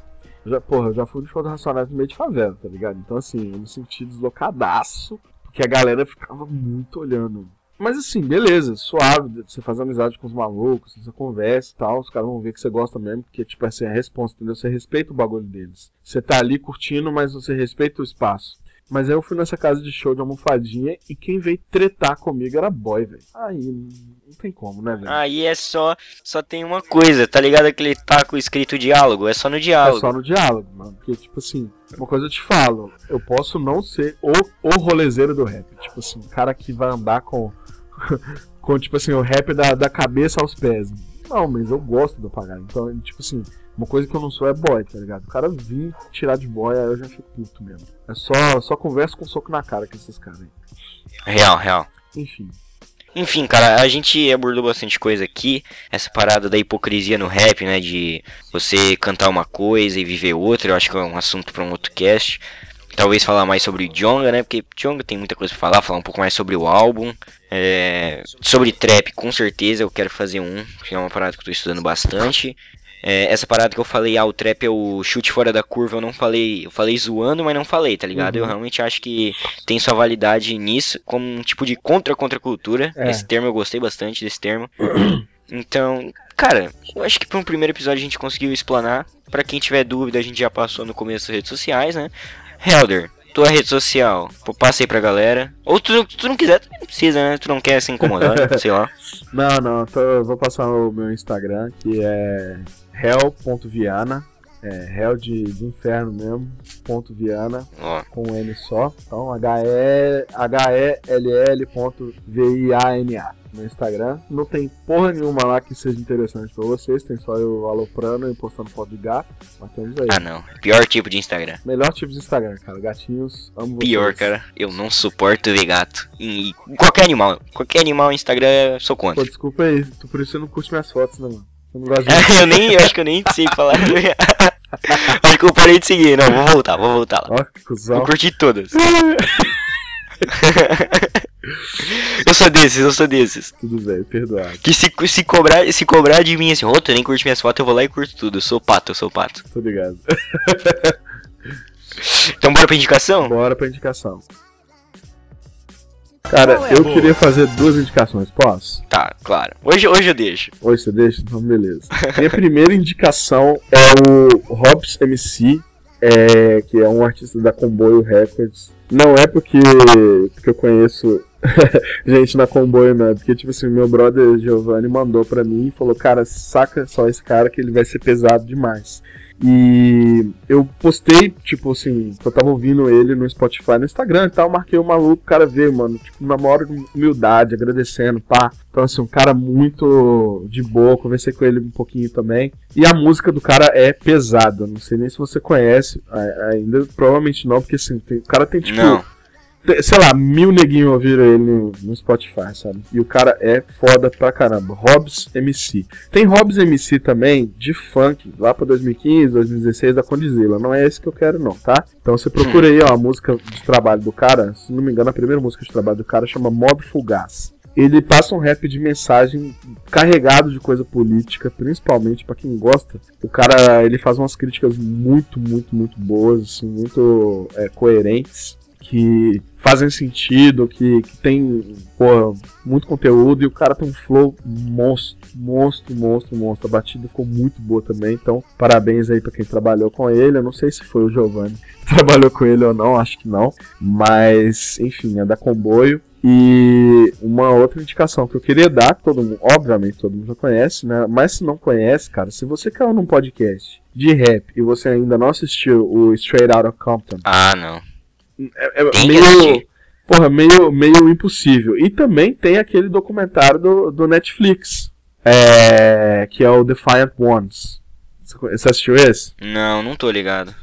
Já, porra, eu já fui no show do Racionais no meio de favela, tá ligado? Então, assim, eu me senti deslocadaço, porque a galera ficava muito olhando. Mas assim, beleza, suave, você faz amizade com os malucos, você conversa e tal, os caras vão ver que você gosta mesmo, porque, tipo, assim, é a resposta, entendeu? Você respeita o bagulho deles. Você tá ali curtindo, mas você respeita o espaço. Mas aí eu fui nessa casa de show de almofadinha e quem veio tretar comigo era boy, velho. Aí não tem como, né, velho? Aí é só. Só tem uma coisa, tá ligado? Aquele taco escrito diálogo? É só no É diálogo. só no diálogo, mano. Porque, tipo assim, uma coisa eu te falo, eu posso não ser o, o rolezeiro do rap. Tipo assim, o cara que vai andar com. (laughs) com, tipo assim, o rap da, da cabeça aos pés. Não, mas eu gosto do pagar. Então, tipo assim, uma coisa que eu não sou é boy, tá ligado? O cara vir tirar de boy, aí eu já fico puto mesmo. É só, só conversa com soco na cara com esses caras aí. Real, real. Enfim. Enfim, cara, a gente abordou bastante coisa aqui. Essa parada da hipocrisia no rap, né? De você cantar uma coisa e viver outra. Eu acho que é um assunto pra um outro cast. Talvez falar mais sobre o Jonga, né? Porque Jonga tem muita coisa pra falar. Falar um pouco mais sobre o álbum. É, sobre trap, com certeza eu quero fazer um. Que é uma parada que eu tô estudando bastante. É, essa parada que eu falei, ah, o trap é o chute fora da curva, eu não falei. Eu falei zoando, mas não falei, tá ligado? Eu realmente acho que tem sua validade nisso, como um tipo de contra-contracultura. É. Esse termo eu gostei bastante desse termo. (clears throat) Então, cara, eu acho que para um primeiro episódio a gente conseguiu explanar. Pra quem tiver dúvida, a gente já passou no começo das redes sociais, né? Helder, tua rede social, pô, aí pra galera. Ou tu, tu não quiser, tu não precisa, né? Tu não quer se incomodar, (laughs) sei lá. Não, não, então eu vou passar o meu Instagram, que é hell.viana. É hell de, de inferno mesmo, ponto Viana, Ó, com um N só. Então, H-E-L-L.V-I-A-N-A no Instagram. Não tem porra nenhuma lá que seja interessante pra vocês, tem só eu aloprando e postando foto de gato. Mas temos aí. ah não, pior tipo de Instagram. Melhor tipo de Instagram, cara. Gatinhos, amo Pior, vocês. cara. Eu não suporto ver gato. E, qualquer animal. Qualquer animal no Instagram, eu sou Pô, contra. desculpa aí, tu- por isso você não curte minhas fotos, né, mano? Você não gosta de... (laughs) eu nem, eu acho que eu nem sei falar. (laughs) acho que eu parei de seguir. Não, vou voltar, vou voltar lá. Ó, que cuzão. Vou curtir todas. (laughs) eu sou desses, eu sou desses. Tudo bem, perdoado. Que se, se, cobrar, se cobrar de mim assim, ô, tu nem curte minhas fotos, eu vou lá e curto tudo. Eu sou pato, eu sou pato. Tô ligado. (laughs) Então bora pra indicação? Bora pra indicação. Cara, eu queria fazer duas indicações, posso? Tá, claro. Hoje, hoje eu deixo. Hoje você deixa? Então, beleza. (laughs) Minha primeira indicação é o Hobbs MC, é, que é um artista da Comboio Records. Não é porque, porque eu conheço (laughs) gente na Comboio, não. É porque, tipo assim, meu brother Giovanni mandou pra mim e falou: Cara, saca só esse cara que ele vai ser pesado demais. E eu postei, tipo assim, eu tava ouvindo ele no Spotify, no Instagram e tal, marquei o maluco, o cara veio, mano, tipo, na maior humildade, agradecendo, pá. Então, assim, um cara muito de boa, conversei com ele um pouquinho também. E a música do cara é pesada, não sei nem se você conhece ainda, provavelmente não, porque assim, tem- o cara tem, tipo, Não. Sei lá, mil neguinhos ouviram ele no, Spotify, sabe? E o cara é foda pra caramba. Hobbs MC. Tem Hobbs MC também de funk, lá pra 2015, 2016, da Condizila. Não é esse que eu quero, não, tá? Então você procura aí, ó, a música de trabalho do cara. Se não me engano, a primeira música de trabalho do cara chama Mob Fugaz. Ele passa um rap de mensagem carregado de coisa política, principalmente pra quem gosta. O cara, ele faz umas críticas muito, muito, muito boas, assim, muito é, coerentes que fazem sentido, que, que tem muito conteúdo e o cara tem um flow monstro, monstro, monstro, monstro. A batida ficou muito boa também, então parabéns aí para quem trabalhou com ele. Eu não sei se foi o Giovanni que (laughs) trabalhou com ele ou não, acho que não, mas enfim, é da Comboio. E uma outra indicação que eu queria dar, que todo mundo, obviamente todo mundo já conhece, né? Mas se não conhece, cara, se você caiu num podcast de rap e você ainda não assistiu o Straight Outta Compton, Ah, não. É, é meio, porra, meio, meio impossível. E também tem aquele documentário do, do Netflix, é, que é o Defiant Ones. Você assistiu esse? Não, não tô ligado.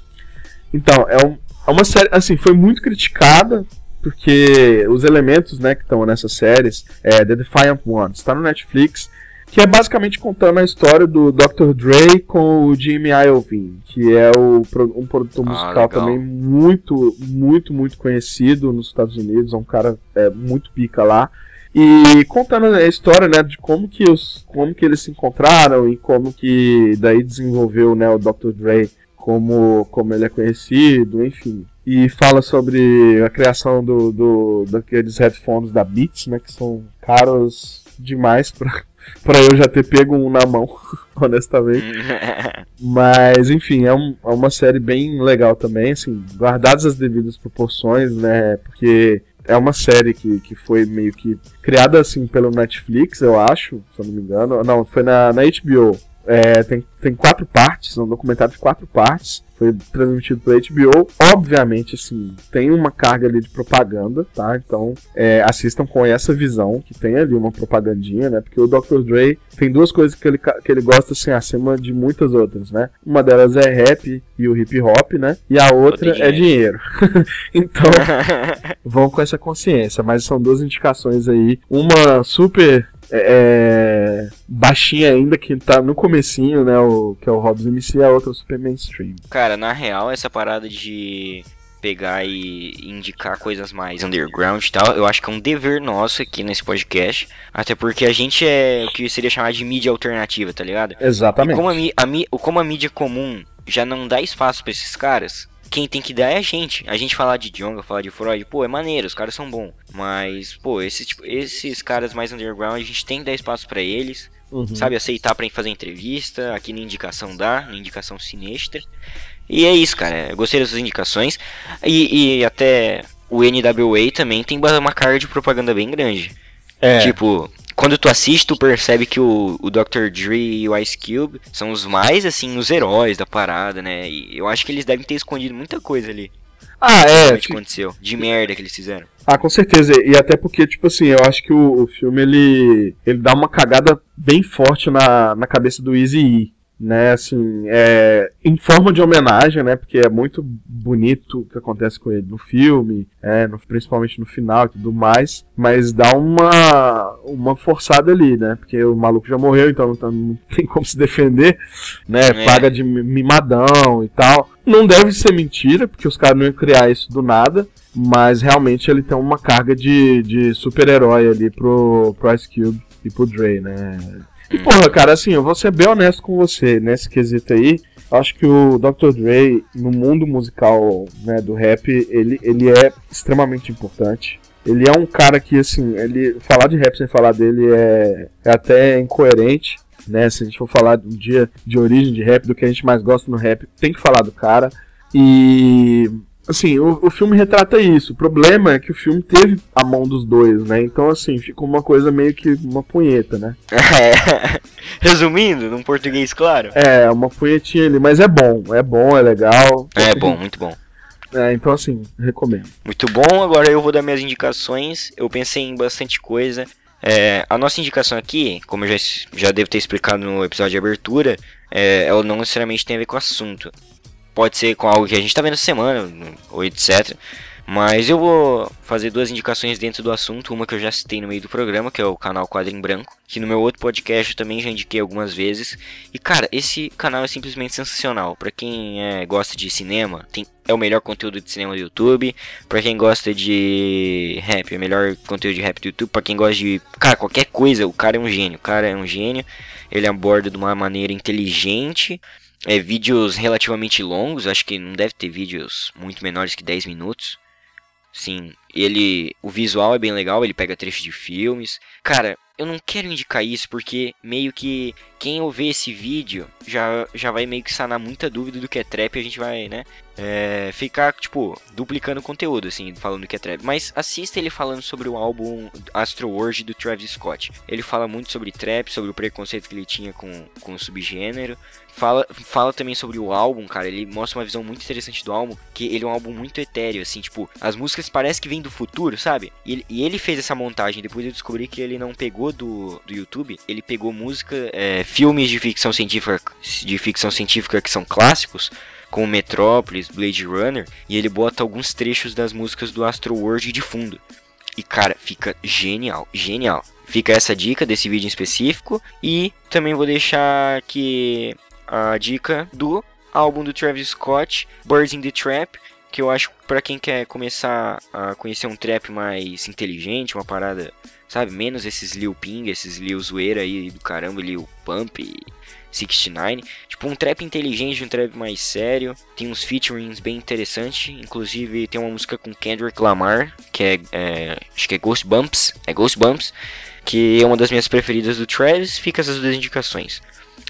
Então, é, um- é uma série, assim, foi muito criticada, porque os elementos, né, que estão nessas séries, é The Defiant Ones, está no Netflix, que é basicamente contando a história do Dr. Dre com o Jimmy Iovine, que é o, um produtor Ah, musical legal. também muito, muito, muito conhecido nos Estados Unidos, é um cara é, muito pica lá. E contando a história, né, de como que, os, como que eles se encontraram e como que daí desenvolveu, né, o Dr. Dre como, como ele é conhecido, enfim. E fala sobre a criação do, do daqueles headphones da Beats, né, que são caros demais pra, pra eu já ter pego um na mão, (laughs) honestamente. Mas, enfim, é, um- é uma série bem legal também, assim, guardadas as devidas proporções, né? Porque é uma série que, que foi meio que criada, assim, pelo Netflix, eu acho, se eu não me engano. Não, foi na, na HBO. É, tem, tem quatro partes, é um documentário de quatro partes. Foi transmitido pela HBO. Obviamente, assim, tem uma carga ali de propaganda, tá? Então, é, assistam com essa visão, que tem ali uma propagandinha, né? Porque o Dr. Dre tem duas coisas que ele, que ele gosta, assim, acima de muitas outras, né? Uma delas é rap e o hip hop, né? E a outra é dinheiro. (laughs) então, (laughs) vão com essa consciência. Mas são duas indicações aí. Uma super é, baixinha ainda, que tá no comecinho, né? O, que é o Hobbs MC, e a outra super mainstream. Cara, na real, essa parada de pegar e indicar coisas mais underground e tal, eu acho que é um dever nosso aqui nesse podcast. Até porque a gente é o que seria chamado de mídia alternativa, tá ligado? E Exatamente. como a, a como a mídia comum já não dá espaço pra esses caras, quem tem que dar é a gente. A gente falar de Jonga, falar de Freud, pô, é maneiro, os caras são bons. Mas, pô, esses, tipo, esses caras mais underground, a gente tem que dar espaço pra eles. Uhum. Sabe, aceitar pra fazer entrevista. Aqui na indicação dá, na indicação sinistra. E é isso, cara. Eu gostei dessas indicações. E, e até o NWA também tem uma carga de propaganda bem grande. É. Tipo, quando tu assiste, tu percebe que o, o Dr. Dre e o Ice Cube são os mais, assim, os heróis da parada, né? E eu acho que eles devem ter escondido muita coisa ali. Ah, é. que aconteceu. De merda que eles fizeram. Ah, com certeza. E até porque, tipo assim, eu acho que o, o filme ele, ele dá uma cagada bem forte na, na cabeça do Easy E. Né, assim, é, em forma de homenagem, né, porque é muito bonito o que acontece com ele no filme, é, no- principalmente no final e tudo mais, mas dá uma, uma forçada ali, né, porque o maluco já morreu, então não, tá- não tem como se defender, né, É. paga de mi- mimadão e tal. Não deve ser mentira, porque os caras não iam criar isso do nada, mas realmente ele tem uma carga de, de super-herói ali pro, pro Ice Cube e pro Dre, né? E porra, cara, assim, eu vou ser bem honesto com você nesse quesito aí. Eu Acho que o Dr. Dre, no mundo musical né, do rap, ele, ele é extremamente importante. Ele é um cara que, assim, ele falar de rap sem falar dele é, é até incoerente. Né, se a gente for falar um dia de origem de rap, do que a gente mais gosta no rap, tem que falar do cara. E assim, o, o filme retrata isso. O problema é que o filme teve a mão dos dois, né? Então, assim, ficou uma coisa meio que uma punheta, né? (laughs) É. Resumindo, num português claro. É, uma punhetinha ali, mas é bom, é bom, é legal. É bom, muito bom. (laughs) É, então, assim, recomendo. Muito bom, agora eu vou dar minhas indicações. Eu pensei em bastante coisa. É, a nossa indicação aqui, como eu já, já devo ter explicado no episódio de abertura, é, ela não necessariamente tem a ver com o assunto. Pode ser com algo que a gente tá vendo essa semana, ou etc. Mas eu vou fazer duas indicações dentro do assunto. Uma que eu já citei no meio do programa, que é o canal Quadro em Branco. Que no meu outro podcast eu também já indiquei algumas vezes. E cara, esse canal é simplesmente sensacional. Pra quem é, gosta de cinema, tem, é o melhor conteúdo de cinema do YouTube. Pra quem gosta de rap, é o melhor conteúdo de rap do YouTube. Pra quem gosta de. Cara, qualquer coisa, o cara é um gênio. O cara é um gênio. Ele aborda de uma maneira inteligente. É, vídeos relativamente longos, acho que não deve ter vídeos muito menores que 10 minutos. Sim, Ele. O visual é bem legal, ele pega trechos de filmes. Cara, eu não quero indicar isso porque meio que quem ouvir esse vídeo já, já vai meio que sanar muita dúvida do que é trap a gente vai, né? É, ficar, tipo, duplicando conteúdo, assim, falando que é trap. Mas assista ele falando sobre o álbum Astro World do Travis Scott. Ele fala muito sobre trap, sobre o preconceito que ele tinha com, com o subgênero. Fala, fala também sobre o álbum, cara. Ele mostra uma visão muito interessante do álbum. Que ele é um álbum muito etéreo, assim, tipo, as músicas parecem que vêm do futuro, sabe? E ele, e ele fez essa montagem. Depois eu descobri que ele não pegou do, do YouTube. Ele pegou música, é, filmes de ficção científica, de ficção científica que são clássicos como Metrópolis, Blade Runner, e ele bota alguns trechos das músicas do Astro World de fundo. E cara, fica genial, genial. Fica essa dica desse vídeo em específico e também vou deixar aqui a dica do álbum do Travis Scott, Birds in the Trap, que eu acho para quem quer começar a conhecer um trap mais inteligente, uma parada, sabe, menos esses Lil Ping, esses Lil Zoeira aí do caramba, Lil Pump, 69. Tipo, um trap inteligente, um trap mais sério. Tem uns featurings bem interessantes. Inclusive, tem uma música com Kendrick Lamar, que é, é, Acho que é Ghost Bumps. É Ghost Bumps. Que é uma das minhas preferidas do Travis. Fica essas duas indicações.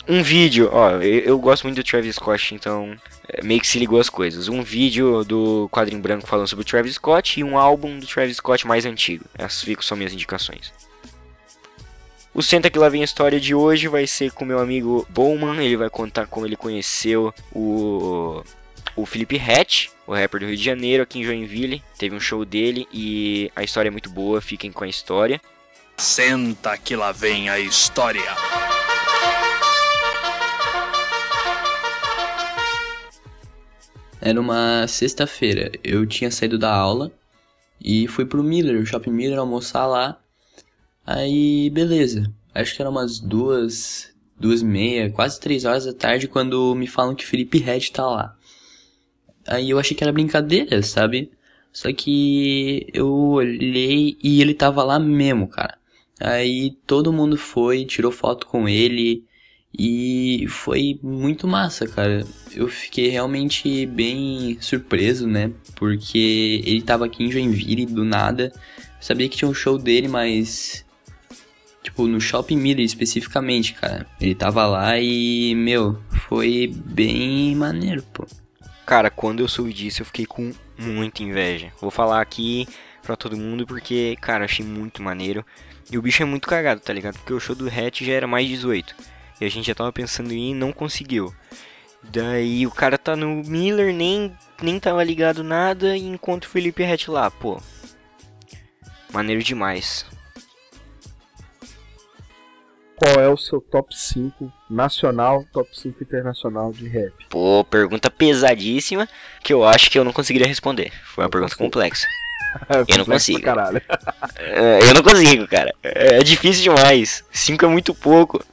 Um vídeo, ó, eu, eu gosto muito do Travis Scott, então é, meio que se ligou as coisas. Um vídeo do quadrinho branco falando sobre o Travis Scott e um álbum do Travis Scott mais antigo. Essas ficam são minhas indicações. O Senta que lá vem a história de hoje vai ser com meu amigo Bowman. Ele vai contar como ele conheceu o o Felipe Hatch, o rapper do Rio de Janeiro, aqui em Joinville. Teve um show dele e a história é muito boa. Fiquem com a história. Senta que lá vem a história. Era uma sexta-feira. Eu tinha saído da aula e fui pro Miller, o Shopping Miller, almoçar lá. Aí, beleza. Acho que era umas duas, duas e meia, quase três horas da tarde quando me falam que Felipe Red tá lá. Aí eu achei que era brincadeira, sabe? Só que eu olhei e ele tava lá mesmo, cara. Aí todo mundo foi, tirou foto com ele e foi muito massa, cara. Eu fiquei realmente bem surpreso, né? Porque ele tava aqui em Joinville do nada. sabia que tinha um show dele, mas Tipo, no Shopping Miller especificamente, cara. Ele tava lá e, meu, foi bem maneiro, pô. Cara, quando eu soube disso, eu fiquei com muita inveja. Vou falar aqui pra todo mundo porque, cara, achei muito maneiro. E o bicho é muito cagado, tá ligado? Porque o show do Hatch já era mais 18. A gente já tava pensando em ir e não conseguiu. Daí o cara tá no Miller, nem, nem tava ligado nada e encontra o Felipe Hatch lá, pô. Maneiro demais qual é o seu top 5 nacional, top 5 internacional de rap? Pô, pergunta pesadíssima que eu acho que eu não conseguiria responder. Foi uma eu pergunta consigo. complexa. (laughs) eu não consigo. (laughs) É, eu não consigo, cara. É difícil demais. 5 é muito pouco.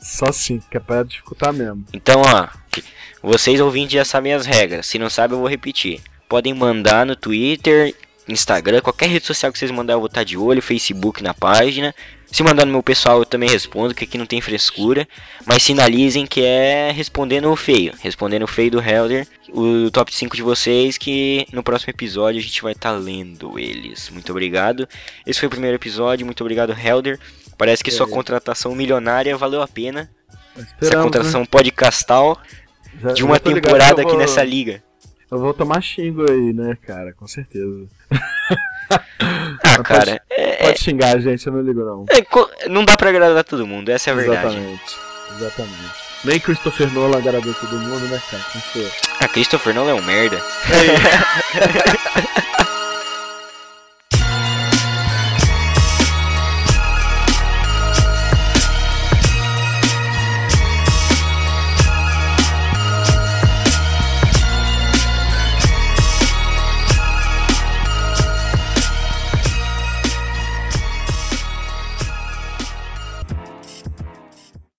Só 5, que é pra dificultar mesmo. Então, ó, vocês ouvintes já sabem as regras. Se não sabem, eu vou repetir. Podem mandar no Twitter, Instagram, qualquer rede social que vocês mandarem eu vou estar de olho, Facebook na página. Se mandar no meu pessoal eu também respondo, que aqui não tem frescura. Mas sinalizem que é respondendo o feio. Respondendo o feio do Helder. O top 5 de vocês, que no próximo episódio a gente vai estar lendo eles. Muito obrigado. Esse foi o primeiro episódio. Muito obrigado, Helder. Parece que é. sua contratação milionária valeu a pena. Essa contratação né? podcastal já, de uma temporada aqui nessa liga. Eu vou tomar xingo aí, né, cara? Com certeza. ah, cara. Pode, é, pode xingar a gente, eu não ligo não. É, não dá pra agradar todo mundo, essa é a verdade. Exatamente. Exatamente. Nem Christopher Nolan agradou todo mundo, né, cara? Ah, Christopher Nolan é um merda. É (laughs)